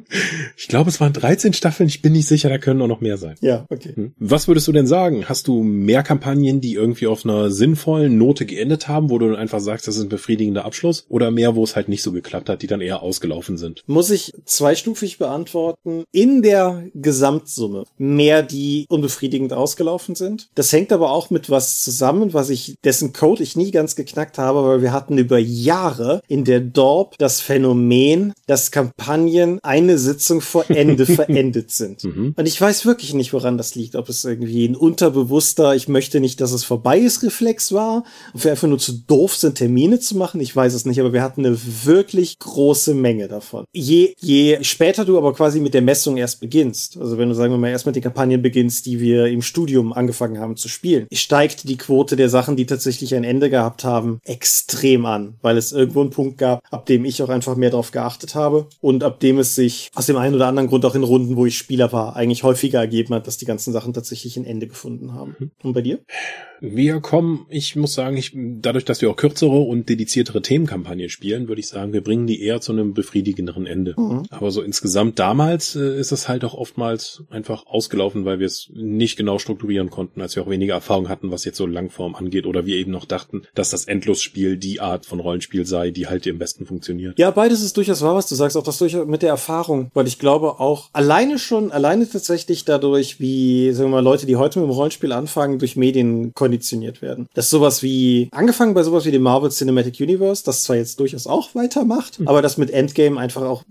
Speaker 3: Ich glaube, es waren 13 Staffeln, ich bin nicht sicher, da können auch noch mehr sein.
Speaker 2: Ja, okay. Hm.
Speaker 3: Was würdest du denn sagen? Hast du mehr Kampagnen, die irgendwie auf einer sinnvollen Note geendet haben, wo du dann einfach sagst, das ist ein befriedigender Abschluss? Oder mehr, wo es halt nicht so geklappt hat, die dann eher ausgelaufen sind?
Speaker 2: Muss ich zweistufig beantworten. In der Gesamtsumme mehr, die unbefriedigend ausgelaufen sind. Das hängt aber auch mit was zusammen, was ich, dessen Code ich nie ganz geknackt habe, weil wir hatten über Jahre in der Dorp das Phänomen, dass Kampagnen eine Sitzung vor Ende *laughs* verendet sind. Mhm. Und ich weiß wirklich nicht, woran das liegt. Ob es irgendwie ein unterbewusster, ich möchte nicht, dass es vorbei ist, Reflex war, ob wir einfach nur zu doof sind, Termine zu machen. Ich weiß es nicht, aber wir hatten eine wirklich große Menge davon. Je, je später du aber quasi mit der Messung erst beginnst, also wenn du sagen wir mal erst mit den Kampagnen beginnst, die wir im Studium angefangen haben zu spielen, spielen, steigt die Quote der Sachen, die tatsächlich ein Ende gehabt haben, extrem an, weil es irgendwo einen Punkt gab, ab dem ich auch einfach mehr darauf geachtet habe und ab dem es sich aus dem einen oder anderen Grund auch in Runden, wo ich Spieler war, eigentlich häufiger ergeben hat, dass die ganzen Sachen tatsächlich ein Ende gefunden haben. Mhm. Und bei dir?
Speaker 3: Wir kommen, ich muss sagen, ich, dadurch, dass wir auch kürzere und dediziertere Themenkampagnen spielen, würde ich sagen, wir bringen die eher zu einem befriedigenderen Ende. Mhm. Aber so insgesamt damals äh, ist es halt auch oftmals einfach ausgelaufen, weil wir es nicht genau strukturieren konnten, als wir auch weniger Erfahrung hatten, was jetzt so Langform angeht, oder wir eben noch dachten, dass das Endlosspiel die Art von Rollenspiel sei, die halt am besten funktioniert.
Speaker 2: Ja, beides ist durchaus wahr, was du sagst, auch das durchaus mit der Erfahrung, weil ich glaube auch alleine schon, alleine tatsächlich dadurch, wie, sagen wir mal, Leute, die heute mit dem Rollenspiel anfangen, durch Medien konditioniert werden. Das ist sowas wie, angefangen bei sowas wie dem Marvel Cinematic Universe, das zwar jetzt durchaus auch weitermacht, mhm. aber das mit Endgame einfach auch,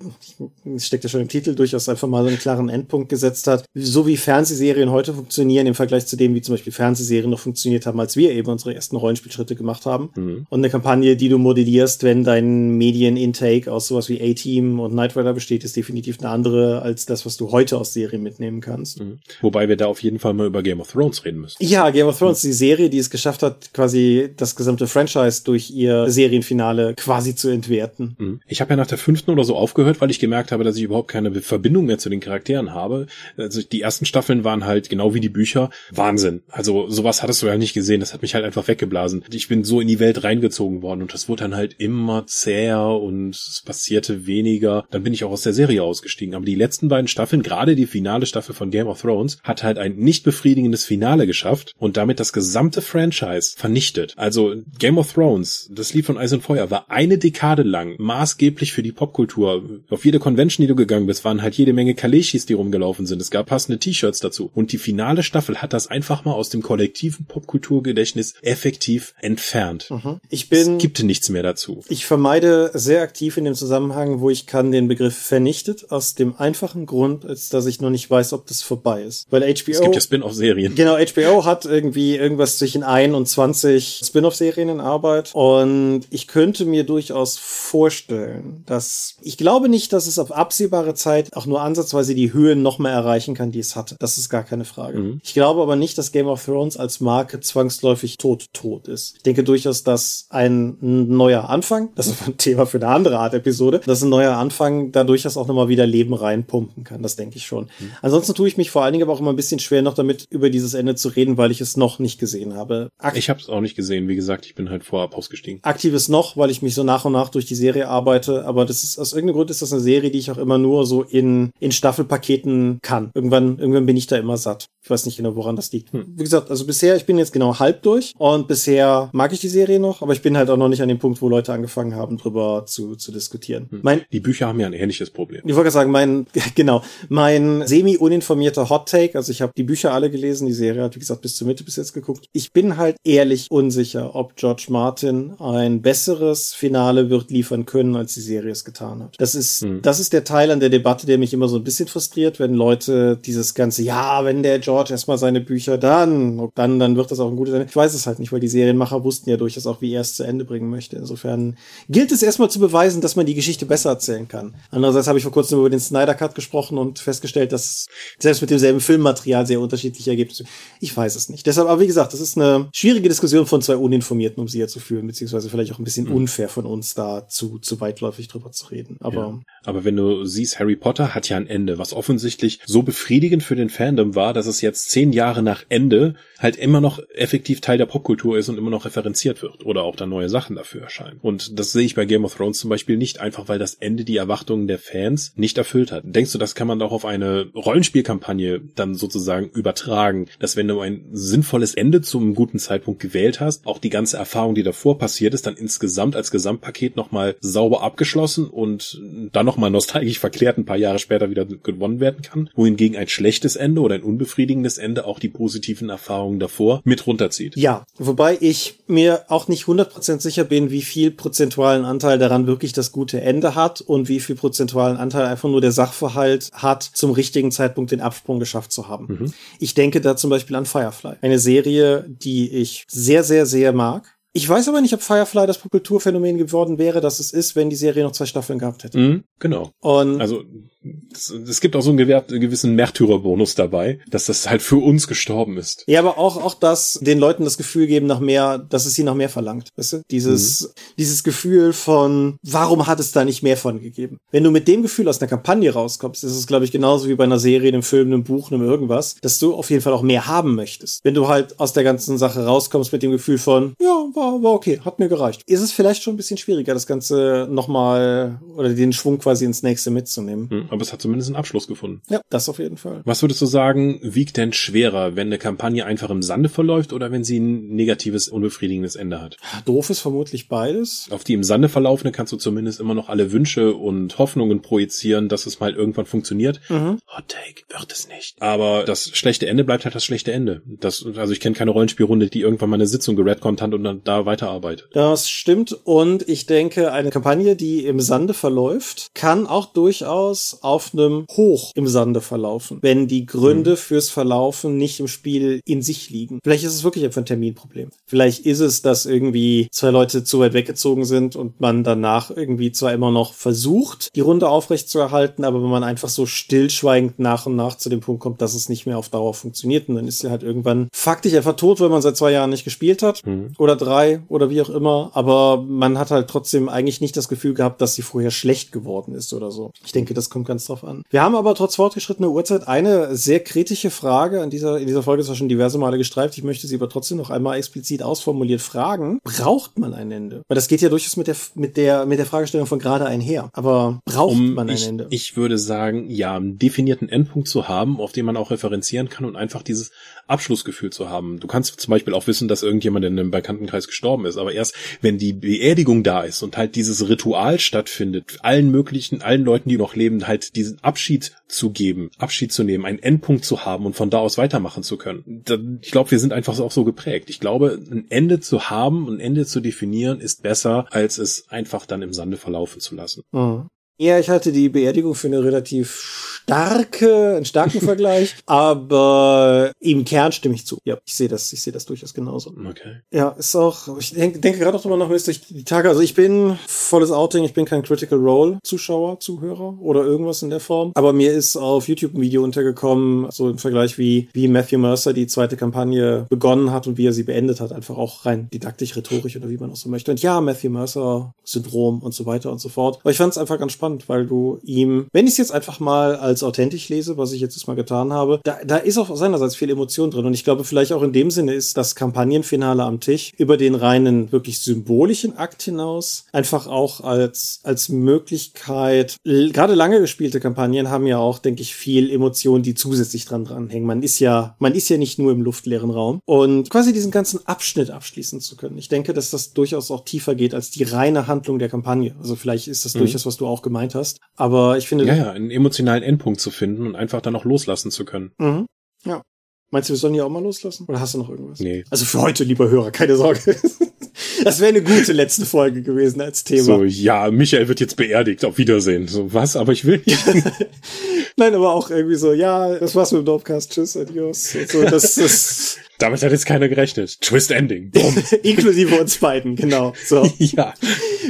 Speaker 2: steckt ja schon im Titel, durchaus einfach mal so einen klaren Endpunkt gesetzt hat. So wie Fernsehserien heute funktionieren im Vergleich zu dem, wie zum Beispiel Fernsehserien noch funktioniert haben, als wir eben unsere ersten Rollenspielschritte gemacht haben. Mhm. Und eine Kampagne, die du modellierst, wenn dein Medienintake aus sowas wie A-Team und Knight Rider besteht, ist definitiv eine andere als das, was du heute aus Serien mitnehmen kannst. Mhm.
Speaker 3: Wobei wir da auf jeden Fall mal über Game of Thrones reden müssen.
Speaker 2: Ja, Game of Thrones, die Serie Serie, die es geschafft hat, quasi das gesamte Franchise durch ihr Serienfinale quasi zu entwerten.
Speaker 3: Mhm. Ich habe ja nach der fünften oder so aufgehört, weil ich gemerkt habe, dass ich überhaupt keine Verbindung mehr zu den Charakteren habe. Also die ersten Staffeln waren halt genau wie die Bücher Wahnsinn. Also sowas hattest du ja nicht gesehen. Das hat mich halt einfach weggeblasen. Ich bin so in die Welt reingezogen worden und das wurde dann halt immer zäher und es passierte weniger. Dann bin ich auch aus der Serie ausgestiegen. Aber die letzten beiden Staffeln, gerade die finale Staffel von Game of Thrones, hat halt ein nicht befriedigendes Finale geschafft und damit das gesamte Franchise vernichtet. Also Game of Thrones, das Lied von Eis und Feuer, war eine Dekade lang maßgeblich für die Popkultur. Auf jede Convention, die du gegangen bist, waren halt jede Menge Kaleshis, die rumgelaufen sind. Es gab passende T-Shirts dazu. Und die finale Staffel hat das einfach mal aus dem kollektiven Popkulturgedächtnis effektiv entfernt.
Speaker 2: Mhm. Ich bin.
Speaker 3: Es gibt nichts mehr dazu.
Speaker 2: Ich vermeide sehr aktiv in dem Zusammenhang, wo ich kann, den Begriff vernichtet, aus dem einfachen Grund, als dass ich noch nicht weiß, ob das vorbei ist. Weil HBO.
Speaker 3: Es gibt ja Spin-off-Serien.
Speaker 2: Genau, HBO hat irgendwie irgendwas zwischen ein und 20 Spin-off-Serien in Arbeit. Und ich könnte mir durchaus vorstellen, dass ich glaube nicht, dass es auf absehbare Zeit auch nur ansatzweise die Höhen noch mehr erreichen kann, die es hatte. Das ist gar keine Frage. Mhm. Ich glaube aber nicht, dass Game of Thrones als Marke zwangsläufig tot tot ist. Ich denke durchaus, dass ein neuer Anfang, das ist ein Thema für eine andere Art Episode, dass ein neuer Anfang da durchaus auch nochmal wieder Leben reinpumpen kann. Das denke ich schon. Mhm. Ansonsten tue ich mich vor allen Dingen aber auch immer ein bisschen schwer, noch damit über dieses Ende zu reden, weil ich es noch nicht gesehen habe.
Speaker 3: Akt ich habe es auch nicht gesehen. Wie gesagt, ich bin halt vorab ausgestiegen.
Speaker 2: Aktives noch, weil ich mich so nach und nach durch die Serie arbeite. Aber das ist aus irgendeinem Grund ist das eine Serie, die ich auch immer nur so in in Staffelpaketen kann. Irgendwann irgendwann bin ich da immer satt. Ich weiß nicht genau, woran das liegt. Hm. Wie gesagt, also bisher, ich bin jetzt genau halb durch und bisher mag ich die Serie noch, aber ich bin halt auch noch nicht an dem Punkt, wo Leute angefangen haben, drüber zu, zu diskutieren.
Speaker 3: Hm. Mein, die Bücher haben ja ein ähnliches Problem.
Speaker 2: Ich wollte sagen, mein, *laughs* genau, mein semi-uninformierter Hot Take, also ich habe die Bücher alle gelesen, die Serie hat, wie gesagt, bis zur Mitte bis jetzt geguckt. Ich bin halt ehrlich unsicher, ob George Martin ein besseres Finale wird liefern können, als die Serie es getan hat. Das ist, hm. das ist der Teil an der Debatte, der mich immer so ein bisschen frustriert, wenn Leute dieses ganze, ja, wenn der George George erstmal seine Bücher, dann, dann, dann wird das auch ein gutes Ende. Ich weiß es halt nicht, weil die Serienmacher wussten ja durchaus auch, wie er es zu Ende bringen möchte. Insofern gilt es erstmal zu beweisen, dass man die Geschichte besser erzählen kann. Andererseits habe ich vor kurzem über den Snyder Cut gesprochen und festgestellt, dass selbst mit demselben Filmmaterial sehr unterschiedliche Ergebnisse. Ich weiß es nicht. Deshalb, aber wie gesagt, das ist eine schwierige Diskussion von zwei Uninformierten, um sie ja zu führen, beziehungsweise vielleicht auch ein bisschen mhm. unfair von uns da zu, zu weitläufig drüber zu reden. Aber, ja.
Speaker 3: aber wenn du siehst, Harry Potter hat ja ein Ende, was offensichtlich so befriedigend für den Fandom war, dass es jetzt zehn Jahre nach Ende halt immer noch effektiv Teil der Popkultur ist und immer noch referenziert wird oder auch dann neue Sachen dafür erscheinen. Und das sehe ich bei Game of Thrones zum Beispiel nicht, einfach weil das Ende die Erwartungen der Fans nicht erfüllt hat. Denkst du, das kann man auch auf eine Rollenspielkampagne dann sozusagen übertragen, dass wenn du ein sinnvolles Ende zum guten Zeitpunkt gewählt hast, auch die ganze Erfahrung, die davor passiert ist, dann insgesamt als Gesamtpaket nochmal sauber abgeschlossen und dann nochmal nostalgisch verklärt ein paar Jahre später wieder gewonnen werden kann, wohingegen ein schlechtes Ende oder ein unbefriedigendes Ende auch die positiven Erfahrungen davor mit runterzieht.
Speaker 2: Ja, wobei ich mir auch nicht 100% sicher bin, wie viel prozentualen Anteil daran wirklich das gute Ende hat und wie viel prozentualen Anteil einfach nur der Sachverhalt hat, zum richtigen Zeitpunkt den Absprung geschafft zu haben. Mhm. Ich denke da zum Beispiel an Firefly. Eine Serie, die ich sehr, sehr, sehr mag ich weiß aber nicht, ob Firefly das Popkulturphänomen geworden wäre, dass es ist, wenn die Serie noch zwei Staffeln gehabt hätte.
Speaker 3: Mhm, genau. Und also es, gibt auch so einen gewissen Märtyrerbonus dabei, dass das halt für uns gestorben ist.
Speaker 2: Ja, aber auch auch das den Leuten das Gefühl geben nach mehr, dass es sie nach mehr verlangt, weißt du? Dieses mhm. dieses Gefühl von warum hat es da nicht mehr von gegeben? Wenn du mit dem Gefühl aus einer Kampagne rauskommst, ist es glaube ich genauso wie bei einer Serie, einem Film, einem Buch, einem irgendwas, dass du auf jeden Fall auch mehr haben möchtest. Wenn du halt aus der ganzen Sache rauskommst mit dem Gefühl von ja, war war, okay, hat mir gereicht. Ist es vielleicht schon ein bisschen schwieriger, das Ganze nochmal oder den Schwung quasi ins nächste mitzunehmen.
Speaker 3: Hm, aber es hat zumindest einen Abschluss gefunden.
Speaker 2: Ja, das auf jeden Fall.
Speaker 3: Was würdest du sagen, wiegt denn schwerer, wenn eine Kampagne einfach im Sande verläuft oder wenn sie ein negatives, unbefriedigendes Ende hat?
Speaker 2: Doof ist vermutlich beides.
Speaker 3: Auf die im Sande verlaufene kannst du zumindest immer noch alle Wünsche und Hoffnungen projizieren, dass es mal irgendwann funktioniert. Mhm. Hot Take wird es nicht. Aber das schlechte Ende bleibt halt das schlechte Ende. Das, also ich kenne keine Rollenspielrunde, die irgendwann mal eine Sitzung geredconnt hat und dann da weiterarbeitet.
Speaker 2: Das stimmt und ich denke, eine Kampagne, die im Sande verläuft, kann auch durchaus auf einem Hoch im Sande verlaufen, wenn die Gründe mhm. fürs Verlaufen nicht im Spiel in sich liegen. Vielleicht ist es wirklich einfach ein Terminproblem. Vielleicht ist es, dass irgendwie zwei Leute zu weit weggezogen sind und man danach irgendwie zwar immer noch versucht, die Runde aufrechtzuerhalten, aber wenn man einfach so stillschweigend nach und nach zu dem Punkt kommt, dass es nicht mehr auf Dauer funktioniert und dann ist sie halt irgendwann faktisch einfach tot, weil man seit zwei Jahren nicht gespielt hat mhm. oder drei oder wie auch immer, aber man hat halt trotzdem eigentlich nicht das Gefühl gehabt, dass sie vorher schlecht geworden ist oder so. Ich denke, das kommt ganz drauf an. Wir haben aber trotz fortgeschrittener Uhrzeit eine sehr kritische Frage an dieser, in dieser Folge ist zwar schon diverse Male gestreift, ich möchte sie aber trotzdem noch einmal explizit ausformuliert fragen. Braucht man ein Ende? Weil das geht ja durchaus mit der, mit der, mit der Fragestellung von gerade einher. Aber braucht um, man ein
Speaker 3: ich,
Speaker 2: Ende?
Speaker 3: Ich würde sagen, ja, einen definierten Endpunkt zu haben, auf den man auch referenzieren kann und einfach dieses Abschlussgefühl zu haben. Du kannst zum Beispiel auch wissen, dass irgendjemand in einem Bekanntenkreis gestorben ist, aber erst wenn die Beerdigung da ist und halt dieses Ritual stattfindet, allen möglichen, allen Leuten, die noch leben, halt diesen Abschied zu geben, Abschied zu nehmen, einen Endpunkt zu haben und von da aus weitermachen zu können. Ich glaube, wir sind einfach auch so geprägt. Ich glaube, ein Ende zu haben, ein Ende zu definieren, ist besser, als es einfach dann im Sande verlaufen zu lassen.
Speaker 2: Mhm. Ja, ich hatte die Beerdigung für eine relativ starke, einen starken *laughs* Vergleich, aber im Kern stimme ich zu. Ja, ich sehe das, ich sehe das durchaus genauso.
Speaker 3: Okay.
Speaker 2: Ja, ist auch, ich denke, denke gerade auch drüber nach, durch die Tage, also ich bin volles Outing, ich bin kein Critical Role Zuschauer, Zuhörer oder irgendwas in der Form, aber mir ist auf YouTube ein Video untergekommen, so im Vergleich wie, wie Matthew Mercer die zweite Kampagne begonnen hat und wie er sie beendet hat, einfach auch rein didaktisch, rhetorisch oder wie man auch so möchte. Und ja, Matthew Mercer Syndrom und so weiter und so fort. Aber ich fand es einfach ganz spannend, weil du ihm, wenn ich es jetzt einfach mal als als authentisch lese, was ich jetzt mal getan habe, da, da ist auch seinerseits viel Emotion drin. Und ich glaube, vielleicht auch in dem Sinne ist das Kampagnenfinale am Tisch über den reinen, wirklich symbolischen Akt hinaus einfach auch als, als Möglichkeit, gerade lange gespielte Kampagnen haben ja auch, denke ich, viel Emotion, die zusätzlich dran dranhängen. Man ist ja, man ist ja nicht nur im luftleeren Raum. Und quasi diesen ganzen Abschnitt abschließen zu können. Ich denke, dass das durchaus auch tiefer geht als die reine Handlung der Kampagne. Also vielleicht ist das mhm. durchaus, was du auch gemeint hast. Aber ich finde.
Speaker 3: Ja, ja, einen emotionalen Endpunkt Mittelpunkt zu finden und einfach dann auch loslassen zu können.
Speaker 2: Mhm. Ja. Meinst du, wir sollen hier auch mal loslassen? Oder hast du noch irgendwas?
Speaker 3: Nee.
Speaker 2: Also für heute, lieber Hörer, keine Sorge. Das wäre eine gute letzte Folge gewesen als Thema.
Speaker 3: So, ja, Michael wird jetzt beerdigt. Auf Wiedersehen. So, was? Aber ich will nicht. *laughs*
Speaker 2: Nein, aber auch irgendwie so, ja, das war's mit dem Dorfcast. Tschüss, adios. So, das, das *laughs*
Speaker 3: damit hat jetzt keiner gerechnet. Twist Ending. *laughs*
Speaker 2: Inklusive uns beiden, genau. So.
Speaker 3: ja.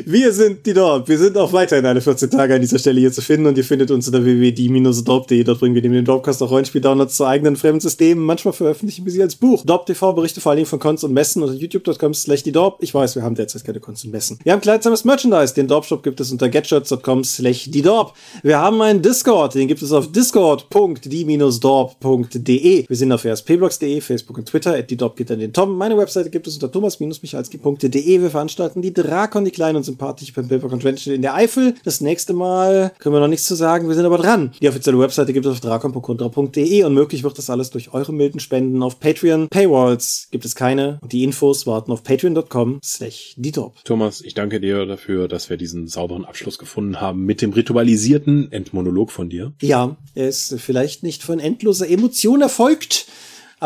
Speaker 2: Wir sind die Dorp. Wir sind auch weiterhin alle 14 Tage an dieser Stelle hier zu finden und ihr findet uns unter www.die-dorp.de. Dort bringen wir neben dem Dorpcast auch Rollenspiel-Downloads zu eigenen fremden Systemen. Manchmal veröffentlichen wir sie als Buch. Dorp TV berichte vor allen Dingen von Cons und Messen unter youtube.com slash die Dorp. Ich weiß, wir haben derzeit keine und Messen. Wir haben kleidsames Merchandise. Den Dorp-Shop gibt es unter getshirts.com slash die Dorp. Wir haben einen Discord. Den gibt es auf discord.die-dorp.de. Wir sind auf rspblogs.de, Facebook und Twitter at die Dop geht an den Tom. Meine Webseite gibt es unter thomas-michalski.de. Wir veranstalten die Drakon, die kleine und sympathische Pen Paper Convention in der Eifel. Das nächste Mal können wir noch nichts zu sagen, wir sind aber dran. Die offizielle Webseite gibt es auf drakon.contra.de und möglich wird das alles durch eure milden Spenden auf Patreon. Paywalls gibt es keine und die Infos warten auf patreon.com slash die
Speaker 3: Thomas, ich danke dir dafür, dass wir diesen sauberen Abschluss gefunden haben mit dem ritualisierten Endmonolog von dir.
Speaker 2: Ja, er ist vielleicht nicht von endloser Emotion erfolgt,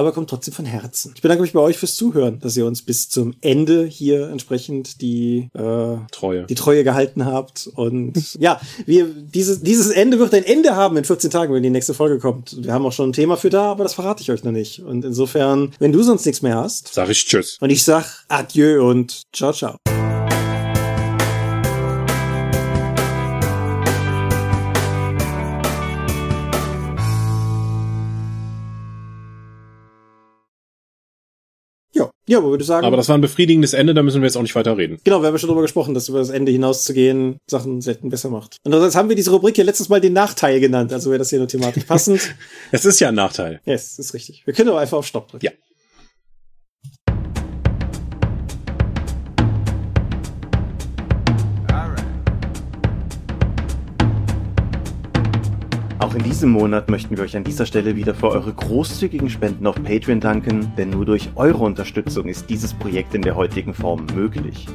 Speaker 2: aber kommt trotzdem von Herzen. Ich bedanke mich bei euch fürs Zuhören, dass ihr uns bis zum Ende hier entsprechend die äh,
Speaker 3: Treue,
Speaker 2: die Treue gehalten habt. Und *laughs* ja, wir dieses dieses Ende wird ein Ende haben in 14 Tagen, wenn die nächste Folge kommt. Wir haben auch schon ein Thema für da, aber das verrate ich euch noch nicht. Und insofern, wenn du sonst nichts mehr hast,
Speaker 3: sag ich Tschüss.
Speaker 2: Und ich sag Adieu und ciao ciao. Ja, aber würde sagen.
Speaker 3: Aber das war ein befriedigendes Ende, da müssen wir jetzt auch nicht weiter reden.
Speaker 2: Genau, wir haben ja schon drüber gesprochen, dass über das Ende hinauszugehen Sachen selten besser macht. Und jetzt haben wir diese Rubrik hier letztes Mal den Nachteil genannt, also wäre das hier nur thematisch passend. *laughs*
Speaker 3: es ist ja ein Nachteil.
Speaker 2: Ja, es ist richtig. Wir können aber einfach auf Stopp drücken.
Speaker 3: Ja.
Speaker 4: Auch in diesem Monat möchten wir euch an dieser Stelle wieder für eure großzügigen Spenden auf Patreon danken, denn nur durch eure Unterstützung ist dieses Projekt in der heutigen Form möglich.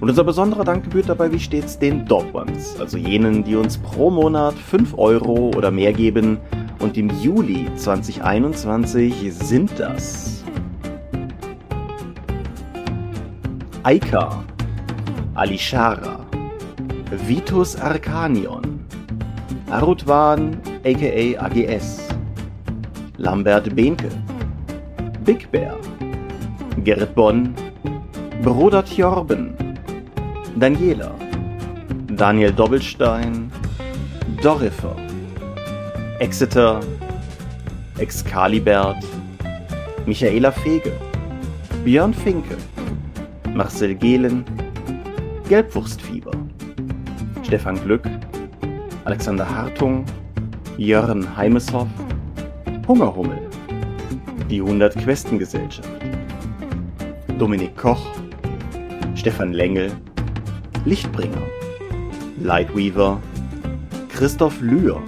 Speaker 4: Und unser besonderer Dank gebührt dabei wie stets den Dog also jenen, die uns pro Monat 5 Euro oder mehr geben. Und im Juli 2021 sind das Aika, Alishara,
Speaker 2: Vitus Arcanion, Arutwan aka AGS, Lambert Behnke, Big Bear, Gerrit Bonn, Bruder Tjorben, Daniela, Daniel Doppelstein, Dorifer, Exeter, Excalibert, Michaela Fege, Björn Finke, Marcel Gehlen, Gelbwurstfieber, Stefan Glück, Alexander Hartung, Jörn Heimeshoff, Hungerhummel, die 100 Questengesellschaft, Dominik Koch, Stefan Lengel, Lichtbringer, Lightweaver, Christoph Lühr,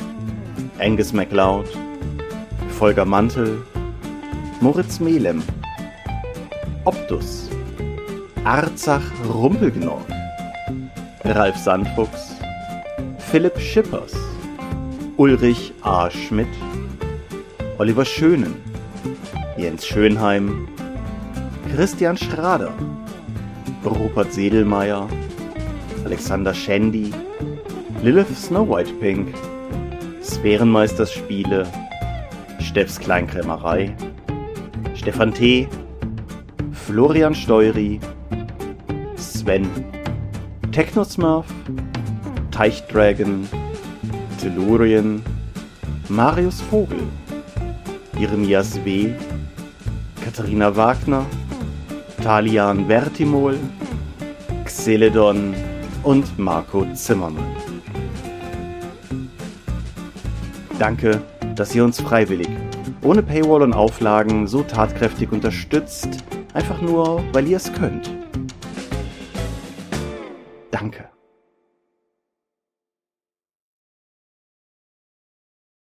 Speaker 2: Angus MacLeod, Volker Mantel, Moritz Melem, Optus, Arzach Rumpelgnorg, Ralf Sandfuchs, Philipp Schippers, Ulrich A. Schmidt, Oliver Schönen, Jens Schönheim, Christian Schrader, Rupert Sedelmeier, Alexander Schendi, Lilith Snow White Pink, Sphärenmeisters Spiele, Steffs Kleinkrämerei, Stefan T., Florian Steury, Sven, Technosmurf, Teichdragon, Tellurien, Marius Vogel, Jeremias W., Katharina Wagner, Talian Vertimol, Xeledon und Marco Zimmermann. Danke, dass ihr uns freiwillig, ohne Paywall und Auflagen, so tatkräftig unterstützt, einfach nur, weil ihr es könnt.